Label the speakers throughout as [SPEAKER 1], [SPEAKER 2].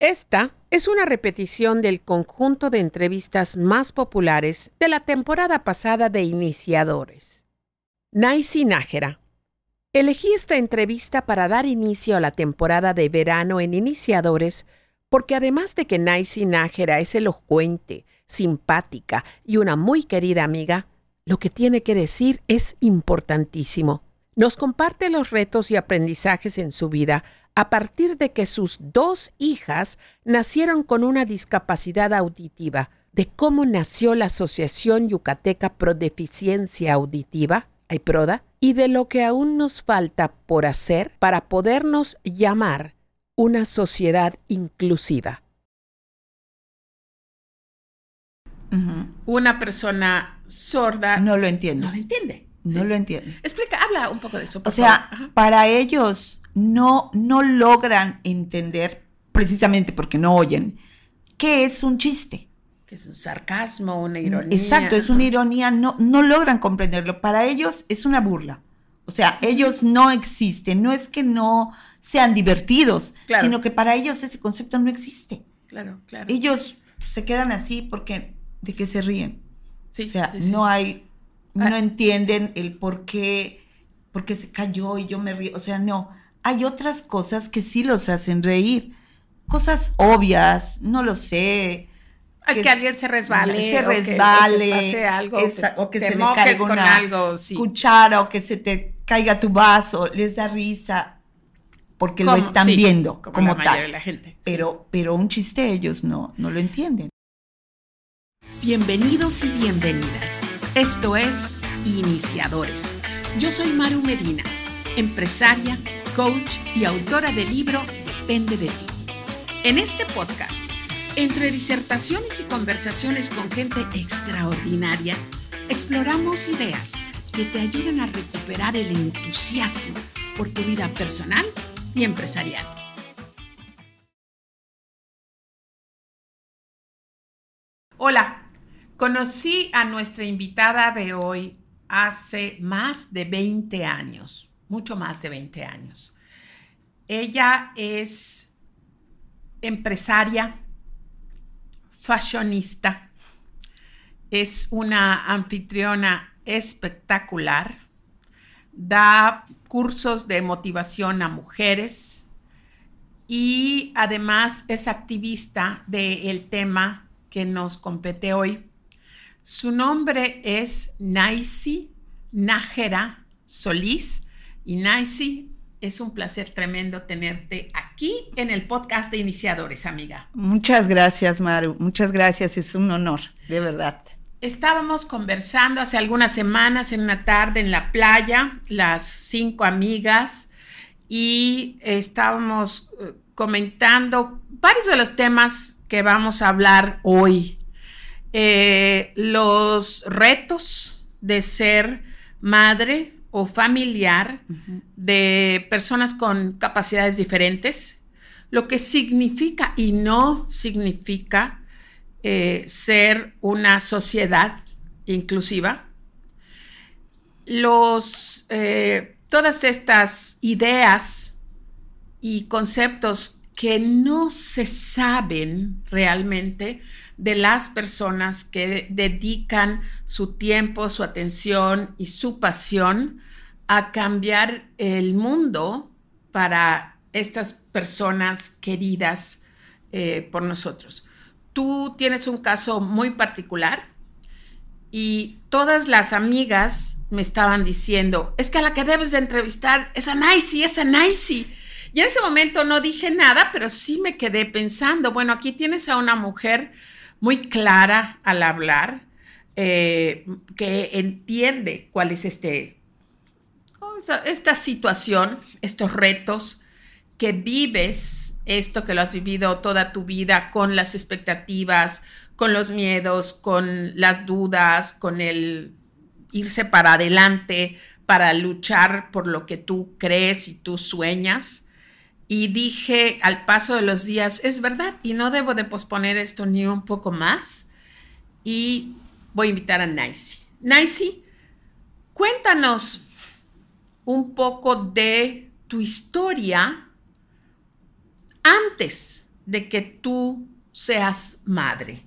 [SPEAKER 1] Esta es una repetición del conjunto de entrevistas más populares de la temporada pasada de Iniciadores. Naisi Nájera. Elegí esta entrevista para dar inicio a la temporada de verano en Iniciadores porque además de que Naisi Nájera es elocuente, simpática y una muy querida amiga, lo que tiene que decir es importantísimo. Nos comparte los retos y aprendizajes en su vida a partir de que sus dos hijas nacieron con una discapacidad auditiva, de cómo nació la Asociación Yucateca Pro Deficiencia Auditiva, AIPRODA, y de lo que aún nos falta por hacer para podernos llamar una sociedad inclusiva. Una persona sorda
[SPEAKER 2] no lo entiende.
[SPEAKER 1] No lo entiende.
[SPEAKER 2] No lo entiende.
[SPEAKER 1] Explica, habla un poco de eso.
[SPEAKER 2] o sea, para ellos no, no logran entender, precisamente porque no oyen, qué es un chiste.
[SPEAKER 1] Que es un sarcasmo, una ironía.
[SPEAKER 2] Exacto, es una ironía, no, no logran comprenderlo. Para ellos es una burla. O sea, ellos no existen, no es que no sean divertidos, sino que para ellos ese concepto no existe.
[SPEAKER 1] Claro, claro.
[SPEAKER 2] Ellos se quedan así porque de qué se ríen. Sí, o sea, no hay, no ah. entienden el por qué, por qué se cayó y yo me río. O sea, no. Hay otras cosas que sí los hacen reír. Cosas obvias, no lo sé.
[SPEAKER 1] Que, que alguien se resbale.
[SPEAKER 2] Se resbale.
[SPEAKER 1] O que, pase algo.
[SPEAKER 2] o que se le caiga una algo, cuchara o que se te caiga tu vaso. Les da risa porque lo están viendo como, tal.
[SPEAKER 1] La gente,
[SPEAKER 2] pero, pero un chiste ellos no, no lo entienden.
[SPEAKER 1] Bienvenidos y bienvenidas. Esto es Iniciadores. Yo soy Maru Medina, empresaria, coach y autora del libro Depende de ti. En este podcast, entre disertaciones y conversaciones con gente extraordinaria, exploramos ideas que te ayuden a recuperar el entusiasmo por tu vida personal y empresarial. Hola, Conocí a nuestra invitada de hoy hace más de 20 años, mucho más de 20 años. Ella es empresaria, fashionista, es una anfitriona espectacular, da cursos de motivación a mujeres y además es activista del tema que nos compete hoy, su nombre es Naisi Nájera Solís. Y Naisi, es un placer tremendo tenerte aquí en el podcast de iniciadores, amiga.
[SPEAKER 2] Muchas gracias, Maru. Muchas gracias. Es un honor, de verdad.
[SPEAKER 1] Estábamos conversando hace algunas semanas en una tarde en la playa, las cinco amigas, y estábamos eh, comentando varios de los temas que vamos a hablar hoy eh, los retos de ser madre o familiar de personas con capacidades diferentes, lo que significa y no significa eh, ser una sociedad inclusiva. Los, eh, todas estas ideas y conceptos que no se saben realmente de las personas que dedican su tiempo, su atención y su pasión a cambiar el mundo para estas personas queridas eh, por nosotros. Tú tienes un caso muy particular y todas las amigas me estaban diciendo, es que a la que debes de entrevistar es a Naisi, es a Naisi. Y en ese momento no dije nada, pero sí me quedé pensando, bueno, aquí tienes a una mujer muy clara al hablar, eh, que entiende cuál es este, esta situación, estos retos, que vives esto que lo has vivido toda tu vida con las expectativas, con los miedos, con las dudas, con el irse para adelante, para luchar por lo que tú crees y tú sueñas y dije al paso de los días, es verdad, y no debo de posponer esto ni un poco más. Y voy a invitar a Naisi. Naisi, cuéntanos un poco de tu historia antes de que tú seas madre?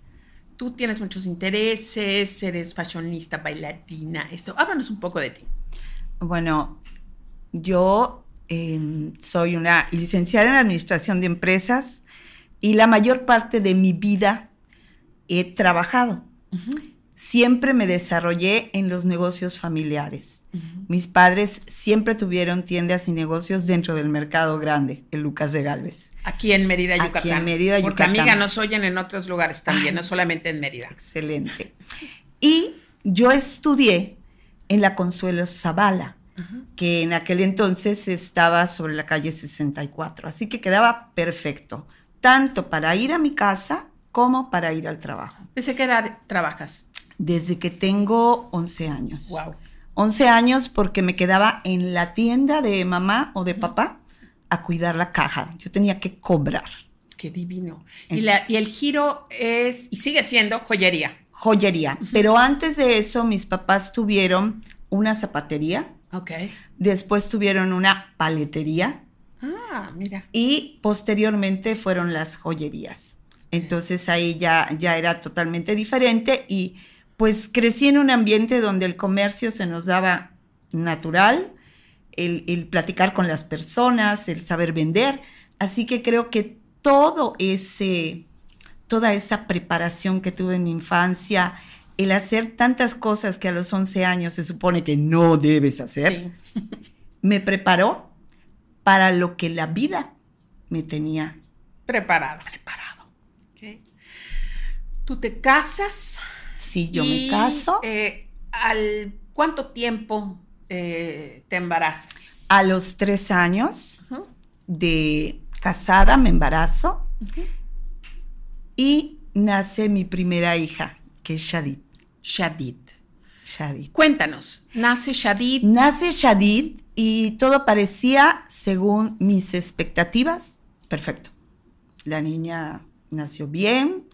[SPEAKER 1] Tú tienes muchos intereses, eres fashionista, bailarina, esto. Háblanos un poco de ti.
[SPEAKER 2] Bueno, yo em, soy una licenciada en Administración de Empresas y la mayor parte de mi vida he trabajado siempre me desarrollé en los negocios familiares. Mis padres siempre tuvieron tiendas y negocios dentro del mercado grande, el Lucas de Galvez.
[SPEAKER 1] Aquí en Mérida, Yucatán. Aquí en Mérida, Yucatán. Porque amiga nos oyen en otros lugares también, no solamente en Mérida.
[SPEAKER 2] Excelente. Y yo estudié en la Consuelo Zavala, que en aquel entonces estaba sobre la calle 64, así que quedaba perfecto, tanto para ir a mi casa como para ir al trabajo.
[SPEAKER 1] ¿Desde qué edad trabajas?
[SPEAKER 2] desde que tengo 11 años. Wow. 11 años porque me quedaba en la tienda de mamá o de papá a cuidar la caja. Yo tenía que cobrar.
[SPEAKER 1] Qué divino. Y, la, y el giro es, y sigue siendo joyería.
[SPEAKER 2] Joyería. Pero antes de eso, mis papás tuvieron una zapatería.
[SPEAKER 1] Ok.
[SPEAKER 2] Después tuvieron una paletería.
[SPEAKER 1] Ah, mira.
[SPEAKER 2] Y posteriormente fueron las joyerías. Entonces ahí ya, ya era totalmente diferente y pues crecí en un ambiente donde el comercio se nos daba natural, el, platicar con las personas, el saber vender. Así que creo que todo ese, toda esa preparación que tuve en mi infancia, el hacer tantas cosas que a los 11 años se supone que no debes hacer, me preparó para lo que la vida me tenía
[SPEAKER 1] preparado. preparado. Tú te casas
[SPEAKER 2] Sí, yo me caso.
[SPEAKER 1] Eh, ¿Al cuánto tiempo eh, te embarazas?
[SPEAKER 2] A los tres años de casada me embarazo y nace mi primera hija, que es Shadid.
[SPEAKER 1] Shadid.
[SPEAKER 2] Shadid.
[SPEAKER 1] Cuéntanos, nace Shadid.
[SPEAKER 2] Nace Shadid y todo parecía, según mis expectativas, perfecto. La niña nació bien,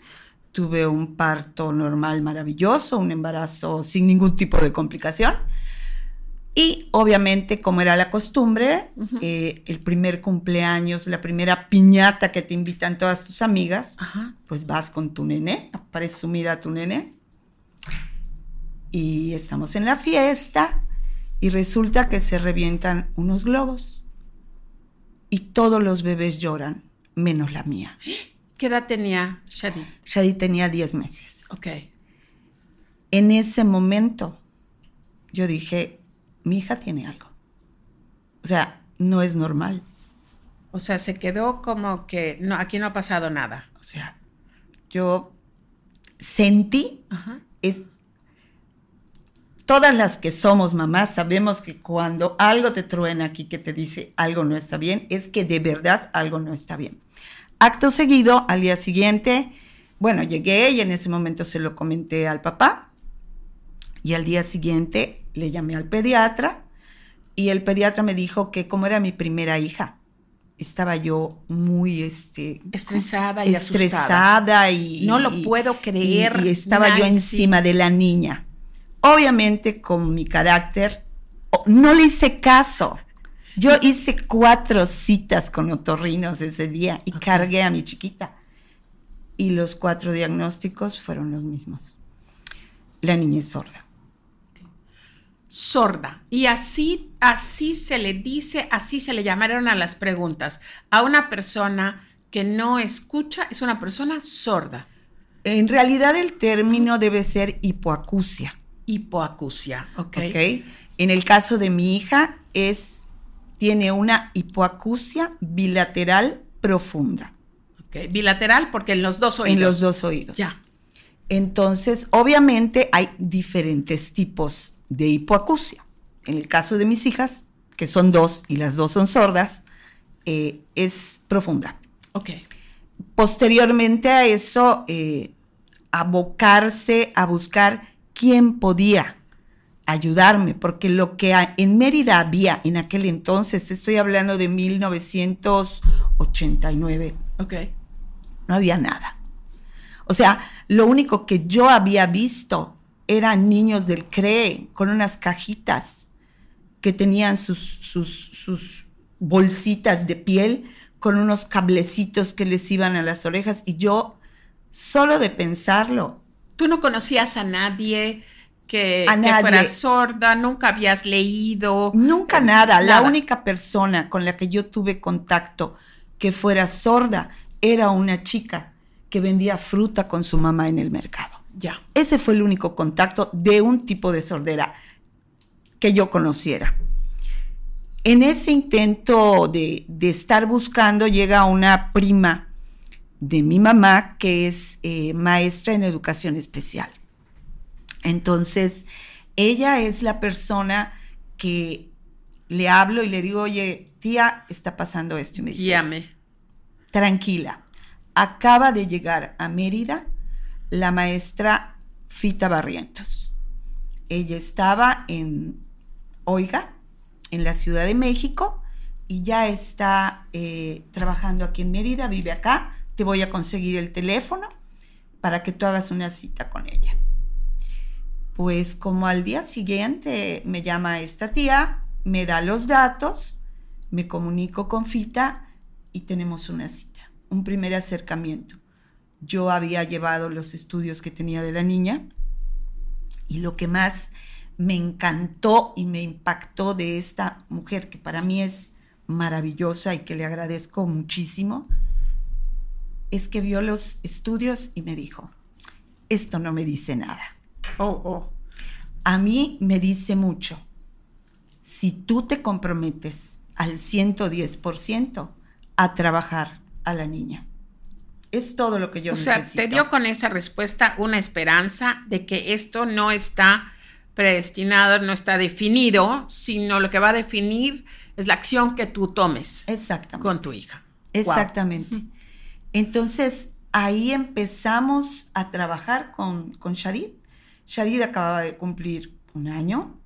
[SPEAKER 2] tuve un parto normal maravilloso, un embarazo sin ningún tipo de complicación. Y obviamente, como era la costumbre, eh, el primer cumpleaños, la primera piñata que te invitan todas tus amigas, pues vas con tu nene, a presumir a tu nene. Y estamos en la fiesta y resulta que se revientan unos globos. Y todos los bebés lloran, menos la mía.
[SPEAKER 1] ¿Qué edad tenía Shadi?
[SPEAKER 2] Shadi tenía 10 meses.
[SPEAKER 1] Ok.
[SPEAKER 2] En ese momento yo dije, mi hija tiene algo. O sea, no es normal.
[SPEAKER 1] O sea, se quedó como que no, aquí no ha pasado nada.
[SPEAKER 2] O sea, yo sentí, es, todas las que somos mamás sabemos que cuando algo te truena aquí que te dice algo no está bien, es que de verdad algo no está bien. Acto seguido, al día siguiente, bueno, llegué y en ese momento se lo comenté al papá. Y al día siguiente le llamé al pediatra y el pediatra me dijo que como era mi primera hija, estaba yo muy este,
[SPEAKER 1] estresada y
[SPEAKER 2] estresada y
[SPEAKER 1] no lo puedo creer.
[SPEAKER 2] Y, estaba yo encima de la niña. Obviamente con mi carácter no le hice caso. Yo hice cuatro citas con otorrinos ese día y cargué a mi chiquita. Y los cuatro diagnósticos fueron los mismos. La niña es sorda.
[SPEAKER 1] Sorda. Y así, así se le dice, así se le llamaron a las preguntas. A una persona que no escucha es una persona sorda.
[SPEAKER 2] En realidad el término debe ser hipoacusia.
[SPEAKER 1] Hipoacusia, ok.
[SPEAKER 2] En el caso de mi hija es tiene una hipoacusia bilateral profunda.
[SPEAKER 1] Bilateral porque en los dos oídos.
[SPEAKER 2] En los dos oídos.
[SPEAKER 1] Ya.
[SPEAKER 2] Entonces, obviamente hay diferentes tipos de hipoacusia. En el caso de mis hijas, que son dos y las dos son sordas, eh, es profunda.
[SPEAKER 1] Ok.
[SPEAKER 2] Posteriormente a eso, eh, abocarse a buscar quién podía ayudarme, porque lo que en Mérida había en aquel entonces, estoy hablando de 1989,
[SPEAKER 1] okay.
[SPEAKER 2] no había nada. O sea, lo único que yo había visto eran niños del CRE con unas cajitas que tenían sus, sus, sus bolsitas de piel con unos cablecitos que les iban a las orejas y yo, solo de pensarlo.
[SPEAKER 1] ¿Tú no conocías a nadie? Que, fuera sorda, nunca habías leído.
[SPEAKER 2] Nunca nada. La única persona con la que yo tuve contacto que fuera sorda era una chica que vendía fruta con su mamá en el mercado.
[SPEAKER 1] Ya.
[SPEAKER 2] Ese fue el único contacto de un tipo de sordera que yo conociera. En ese intento de, estar buscando llega una prima de mi mamá que es eh, maestra en educación especial. Entonces, ella es la persona que le hablo y le digo, oye, tía, está pasando esto. Y me
[SPEAKER 1] dice,
[SPEAKER 2] tranquila, acaba de llegar a Mérida la maestra Fita Barrientos. Ella estaba en Oiga, en la Ciudad de México, y ya está eh, trabajando aquí en Mérida, vive acá. Te voy a conseguir el teléfono para que tú hagas una cita con ella. Pues como al día siguiente me llama esta tía, me da los datos, me comunico con Fita y tenemos una cita, un primer acercamiento. Yo había llevado los estudios que tenía de la niña y lo que más me encantó y me impactó de esta mujer que para mí es maravillosa y que le agradezco muchísimo, es que vio los estudios y me dijo, esto no me dice nada.
[SPEAKER 1] Oh, oh.
[SPEAKER 2] A mí me dice mucho. Si tú te comprometes al 110% a trabajar a la niña. Es todo lo que yo necesito.
[SPEAKER 1] O sea, te dio con esa respuesta una esperanza de que esto no está predestinado, no está definido, sino lo que va a definir es la acción que tú tomes con tu hija.
[SPEAKER 2] Exactamente. Entonces, ahí empezamos a trabajar con, con Shadid. Shadid acababa de cumplir un año.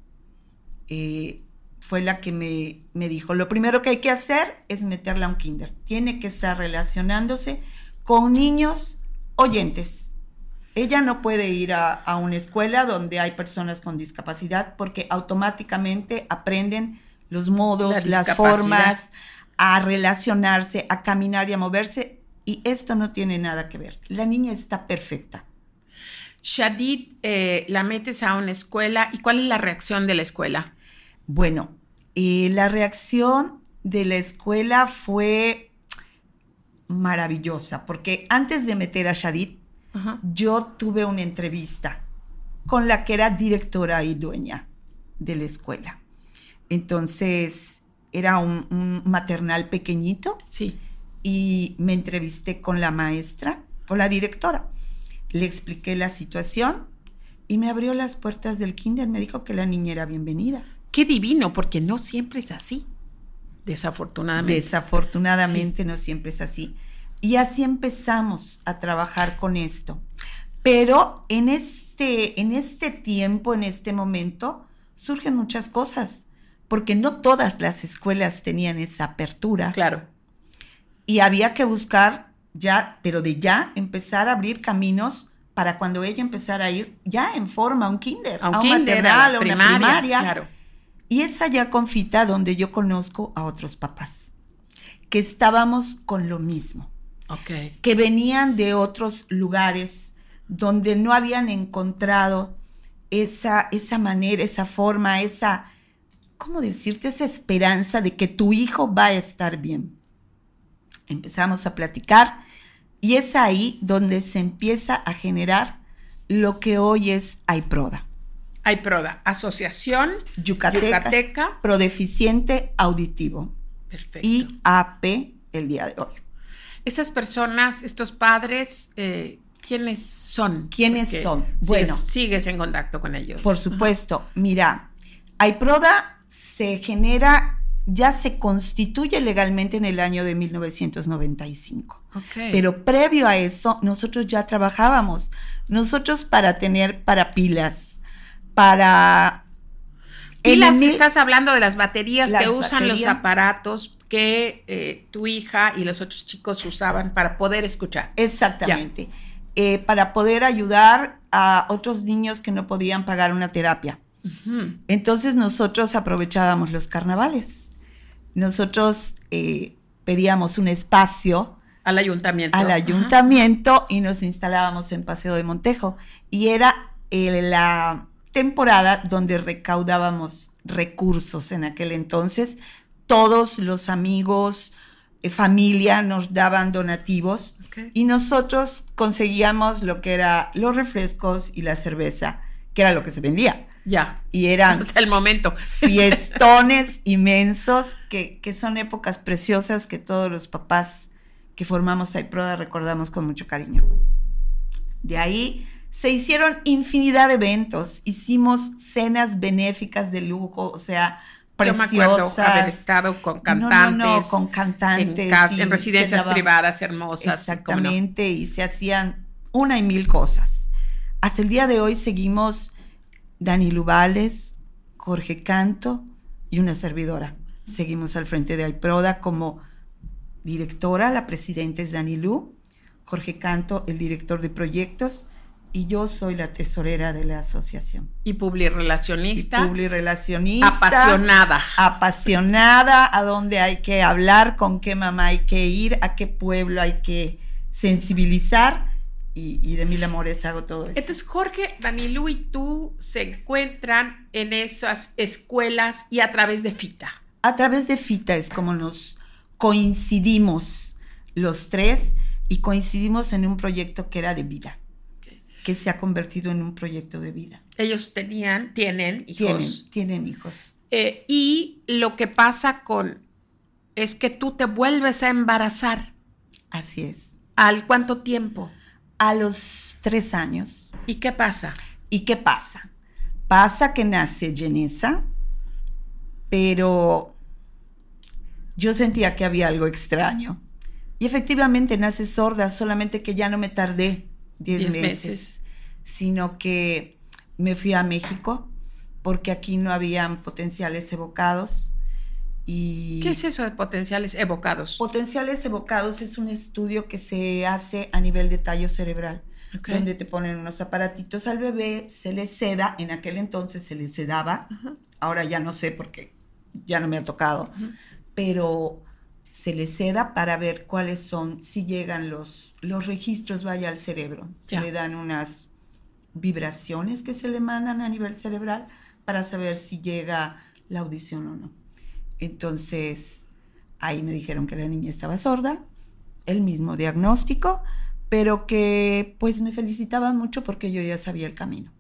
[SPEAKER 2] Eh, fue la que me, me, dijo, lo primero que hay que hacer es meterla a un kinder. Tiene que estar relacionándose con niños oyentes. Ella no puede ir a, a una escuela donde hay personas con discapacidad porque automáticamente aprenden los modos, las formas, a relacionarse, a caminar y a moverse. Y esto no tiene nada que ver. La niña está perfecta.
[SPEAKER 1] Shadid, eh, la metes a una escuela y ¿cuál es la reacción de la escuela?
[SPEAKER 2] Bueno, eh, la reacción de la escuela fue maravillosa, porque antes de meter a Shadid, yo tuve una entrevista con la que era directora y dueña de la escuela. Entonces, era un, maternal pequeñito.
[SPEAKER 1] Sí.
[SPEAKER 2] Y me entrevisté con la maestra, con la directora. Le expliqué la situación y me abrió las puertas del kinder. Me dijo que la niña era bienvenida.
[SPEAKER 1] Qué divino, porque no siempre es así. Desafortunadamente.
[SPEAKER 2] Desafortunadamente no siempre es así. Y así empezamos a trabajar con esto. Pero en este, en este tiempo, en este momento, surgen muchas cosas, porque no todas las escuelas tenían esa apertura.
[SPEAKER 1] Claro.
[SPEAKER 2] Y había que buscar ya, pero de ya, empezar a abrir caminos para cuando ella empezara a ir ya en forma a un kinder,
[SPEAKER 1] a un, kinder, a, una primaria.
[SPEAKER 2] Claro. Y es allá confita donde yo conozco a otros papás, que estábamos con lo mismo.
[SPEAKER 1] Okay.
[SPEAKER 2] Que venían de otros lugares donde no habían encontrado esa, esa manera, esa forma, esa, ¿cómo decirte? Esa esperanza de que tu hijo va a estar bien. Empezamos a platicar y es ahí donde se empieza a generar lo que hoy es AIPRODA.
[SPEAKER 1] AIPRODA, Asociación
[SPEAKER 2] Yucateca, Prodeficiente Auditivo.
[SPEAKER 1] Perfecto.
[SPEAKER 2] IAP el día de hoy.
[SPEAKER 1] Estas personas, estos padres, eh, ¿quiénes son?
[SPEAKER 2] ¿Quiénes son?
[SPEAKER 1] Bueno, sigues en contacto con ellos.
[SPEAKER 2] Por supuesto. Mira, AIPRODA se genera, ya se constituye legalmente en el año de 1995. Pero previo a eso, nosotros ya trabajábamos. Nosotros para tener para pilas, para...
[SPEAKER 1] Pilas, estás hablando de las baterías que usan los aparatos que eh, tu hija y los otros chicos usaban para poder escuchar.
[SPEAKER 2] Exactamente. Eh, para poder ayudar a otros niños que no podían pagar una terapia. Entonces nosotros aprovechábamos los carnavales. Nosotros eh, pedíamos un espacio.
[SPEAKER 1] Al ayuntamiento.
[SPEAKER 2] Al ayuntamiento y nos instalábamos en Paseo de Montejo. Y era la temporada donde recaudábamos recursos en aquel entonces. Todos los amigos, eh, familia nos daban donativos y nosotros conseguíamos lo que era los refrescos y la cerveza, que era lo que se vendía.
[SPEAKER 1] Ya.
[SPEAKER 2] Y eran
[SPEAKER 1] hasta el momento.
[SPEAKER 2] Fiestones inmensos, que, que, son épocas preciosas que todos los papás que formamos AIPRODA recordamos con mucho cariño. De ahí se hicieron infinidad de eventos, hicimos cenas benéficas de lujo, o sea, preciosas. Yo me acuerdo
[SPEAKER 1] haber estado con cantantes.
[SPEAKER 2] No, no, con cantantes.
[SPEAKER 1] En, en residencias privadas hermosas.
[SPEAKER 2] Exactamente, y se hacían una y mil cosas. Hasta el día de hoy seguimos Dani Lubales, Jorge Canto y una servidora. Seguimos al frente de AIPRODA como directora, la presidenta es Dani Lu, Jorge Canto, el director de proyectos, y yo soy la tesorera de la asociación.
[SPEAKER 1] Y publirelacionista.
[SPEAKER 2] Y publirelacionista.
[SPEAKER 1] Apasionada.
[SPEAKER 2] Apasionada a dónde hay que hablar, con qué mamá hay que ir, a qué pueblo hay que sensibilizar. Y, de mil amores hago todo eso.
[SPEAKER 1] Entonces, Jorge, Danilu y tú se encuentran en esas escuelas y a través de FITA.
[SPEAKER 2] A través de FITA es como nos coincidimos los tres y coincidimos en un proyecto que era de vida que se ha convertido en un proyecto de vida.
[SPEAKER 1] Ellos tenían, tienen
[SPEAKER 2] hijos. Tienen, hijos.
[SPEAKER 1] Eh, y lo que pasa con es que tú te vuelves a embarazar.
[SPEAKER 2] Así es.
[SPEAKER 1] ¿Al cuánto tiempo?
[SPEAKER 2] A los tres años.
[SPEAKER 1] ¿Y qué pasa?
[SPEAKER 2] ¿Y qué pasa? Pasa que nace Genesa, pero yo sentía que había algo extraño. Y efectivamente nace sorda, solamente que ya no me tardé 10 meses, sino que me fui a México porque aquí no habían potenciales evocados. Y
[SPEAKER 1] ¿Qué es eso de potenciales evocados?
[SPEAKER 2] Potenciales evocados es un estudio que se hace a nivel de tallo cerebral, donde te ponen unos aparatitos al bebé, se le seda, en aquel entonces se le sedaba, ahora ya no sé porque ya no me ha tocado, pero se le seda para ver cuáles son, si llegan los, los registros, vaya al cerebro. Se le dan unas vibraciones que se le mandan a nivel cerebral para saber si llega la audición o no. Entonces, ahí me dijeron que la niña estaba sorda, el mismo diagnóstico, pero que pues me felicitaban mucho porque yo ya sabía el camino.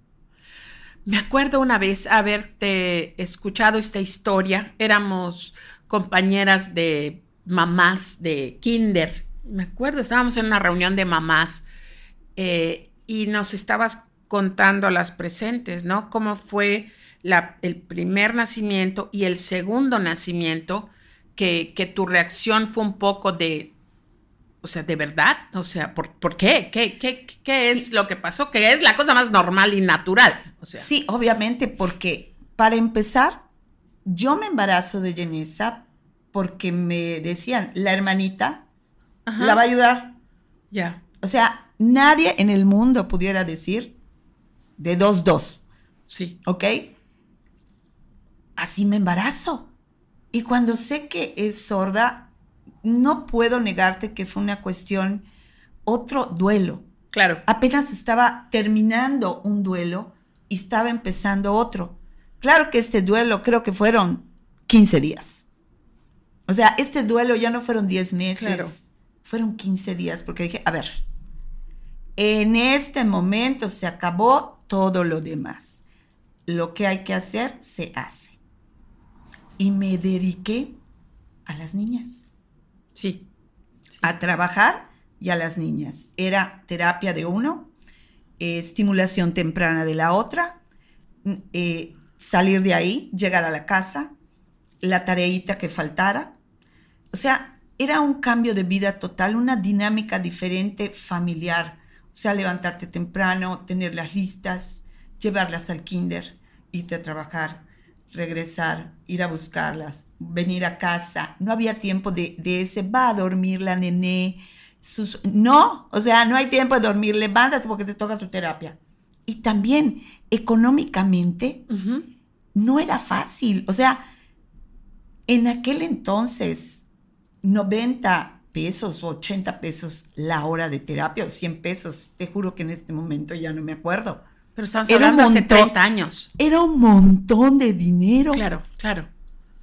[SPEAKER 1] Me acuerdo una vez haberte escuchado esta historia, éramos compañeras de mamás de kinder. Me acuerdo, estábamos en una reunión de mamás eh, y nos estabas contando a las presentes, ¿no? Cómo fue la, el primer nacimiento y el segundo nacimiento, que, que, tu reacción fue un poco de, o sea, ¿de verdad? O sea, ¿por, ¿por qué? ¿Qué, qué, qué es lo que pasó? Que es la cosa más normal y natural. O sea.
[SPEAKER 2] Sí, obviamente, porque para empezar, yo me embarazo de Jenisa porque me decían, la hermanita la va a ayudar.
[SPEAKER 1] Ya.
[SPEAKER 2] O sea, nadie en el mundo pudiera decir de dos, dos.
[SPEAKER 1] Sí.
[SPEAKER 2] ¿Ok? Así me embarazo. Y cuando sé que es sorda, no puedo negarte que fue una cuestión, otro duelo.
[SPEAKER 1] Claro.
[SPEAKER 2] Apenas estaba terminando un duelo y estaba empezando otro. Claro que este duelo creo que fueron 15 días. O sea, este duelo ya no fueron 10 meses, fueron 15 días, porque dije, a ver, en este momento se acabó todo lo demás. Lo que hay que hacer, se hace. Y me dediqué a las niñas.
[SPEAKER 1] Sí.
[SPEAKER 2] A trabajar y a las niñas. Era terapia de uno, eh, estimulación temprana de la otra, mm, eh, salir de ahí, llegar a la casa, la tareita que faltara. O sea, era un cambio de vida total, una dinámica diferente familiar. O sea, levantarte temprano, tener las listas, llevarlas al kinder, irte a trabajar, regresar, ir a buscarlas, venir a casa. No había tiempo de, ese, va a dormir la nené. no, o sea, no hay tiempo de dormir, levántate porque te toca tu terapia. Y también económicamente no era fácil. O sea, en aquel entonces 90 pesos o 80 pesos la hora de terapia o 100 pesos. Te juro que en este momento ya no me acuerdo.
[SPEAKER 1] Pero estamos hablando hace 30 años.
[SPEAKER 2] Era un montón de dinero.
[SPEAKER 1] Claro, claro.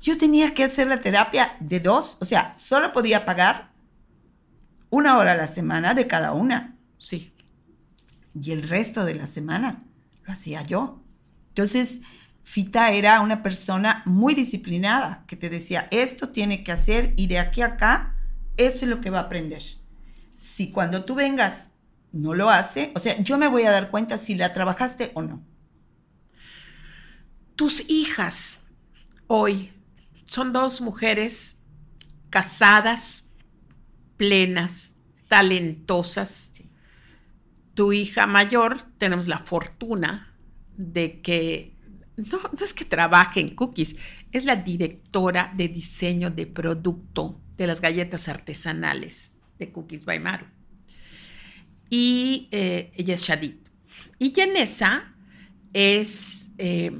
[SPEAKER 2] Yo tenía que hacer la terapia de dos, o sea, solo podía pagar una hora a la semana de cada una.
[SPEAKER 1] Sí.
[SPEAKER 2] Y el resto de la semana lo hacía yo. Entonces, Fita era una persona muy disciplinada que te decía, esto tiene que hacer y de aquí a acá, eso es lo que va a aprender. Si cuando tú vengas no lo hace, o sea, yo me voy a dar cuenta si la trabajaste o no.
[SPEAKER 1] Tus hijas hoy son dos mujeres casadas, plenas, talentosas. Tu hija mayor, tenemos la fortuna de que no, no es que trabaje en cookies, es la directora de diseño de producto de las galletas artesanales de Cookies by Maru. Y eh, ella es Shadid. Y Yanesa es eh,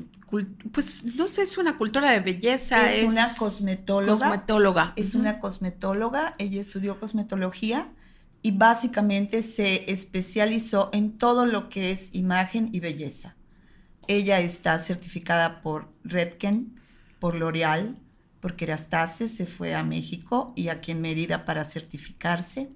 [SPEAKER 1] pues no sé, es una cultura de belleza.
[SPEAKER 2] Es, una cosmetóloga.
[SPEAKER 1] Cosmetóloga.
[SPEAKER 2] Es una cosmetóloga, ella estudió cosmetología y básicamente se especializó en todo lo que es imagen y belleza. Ella está certificada por Redken, por L'Oreal, por Kerastase, se fue a México y aquí en Mérida para certificarse.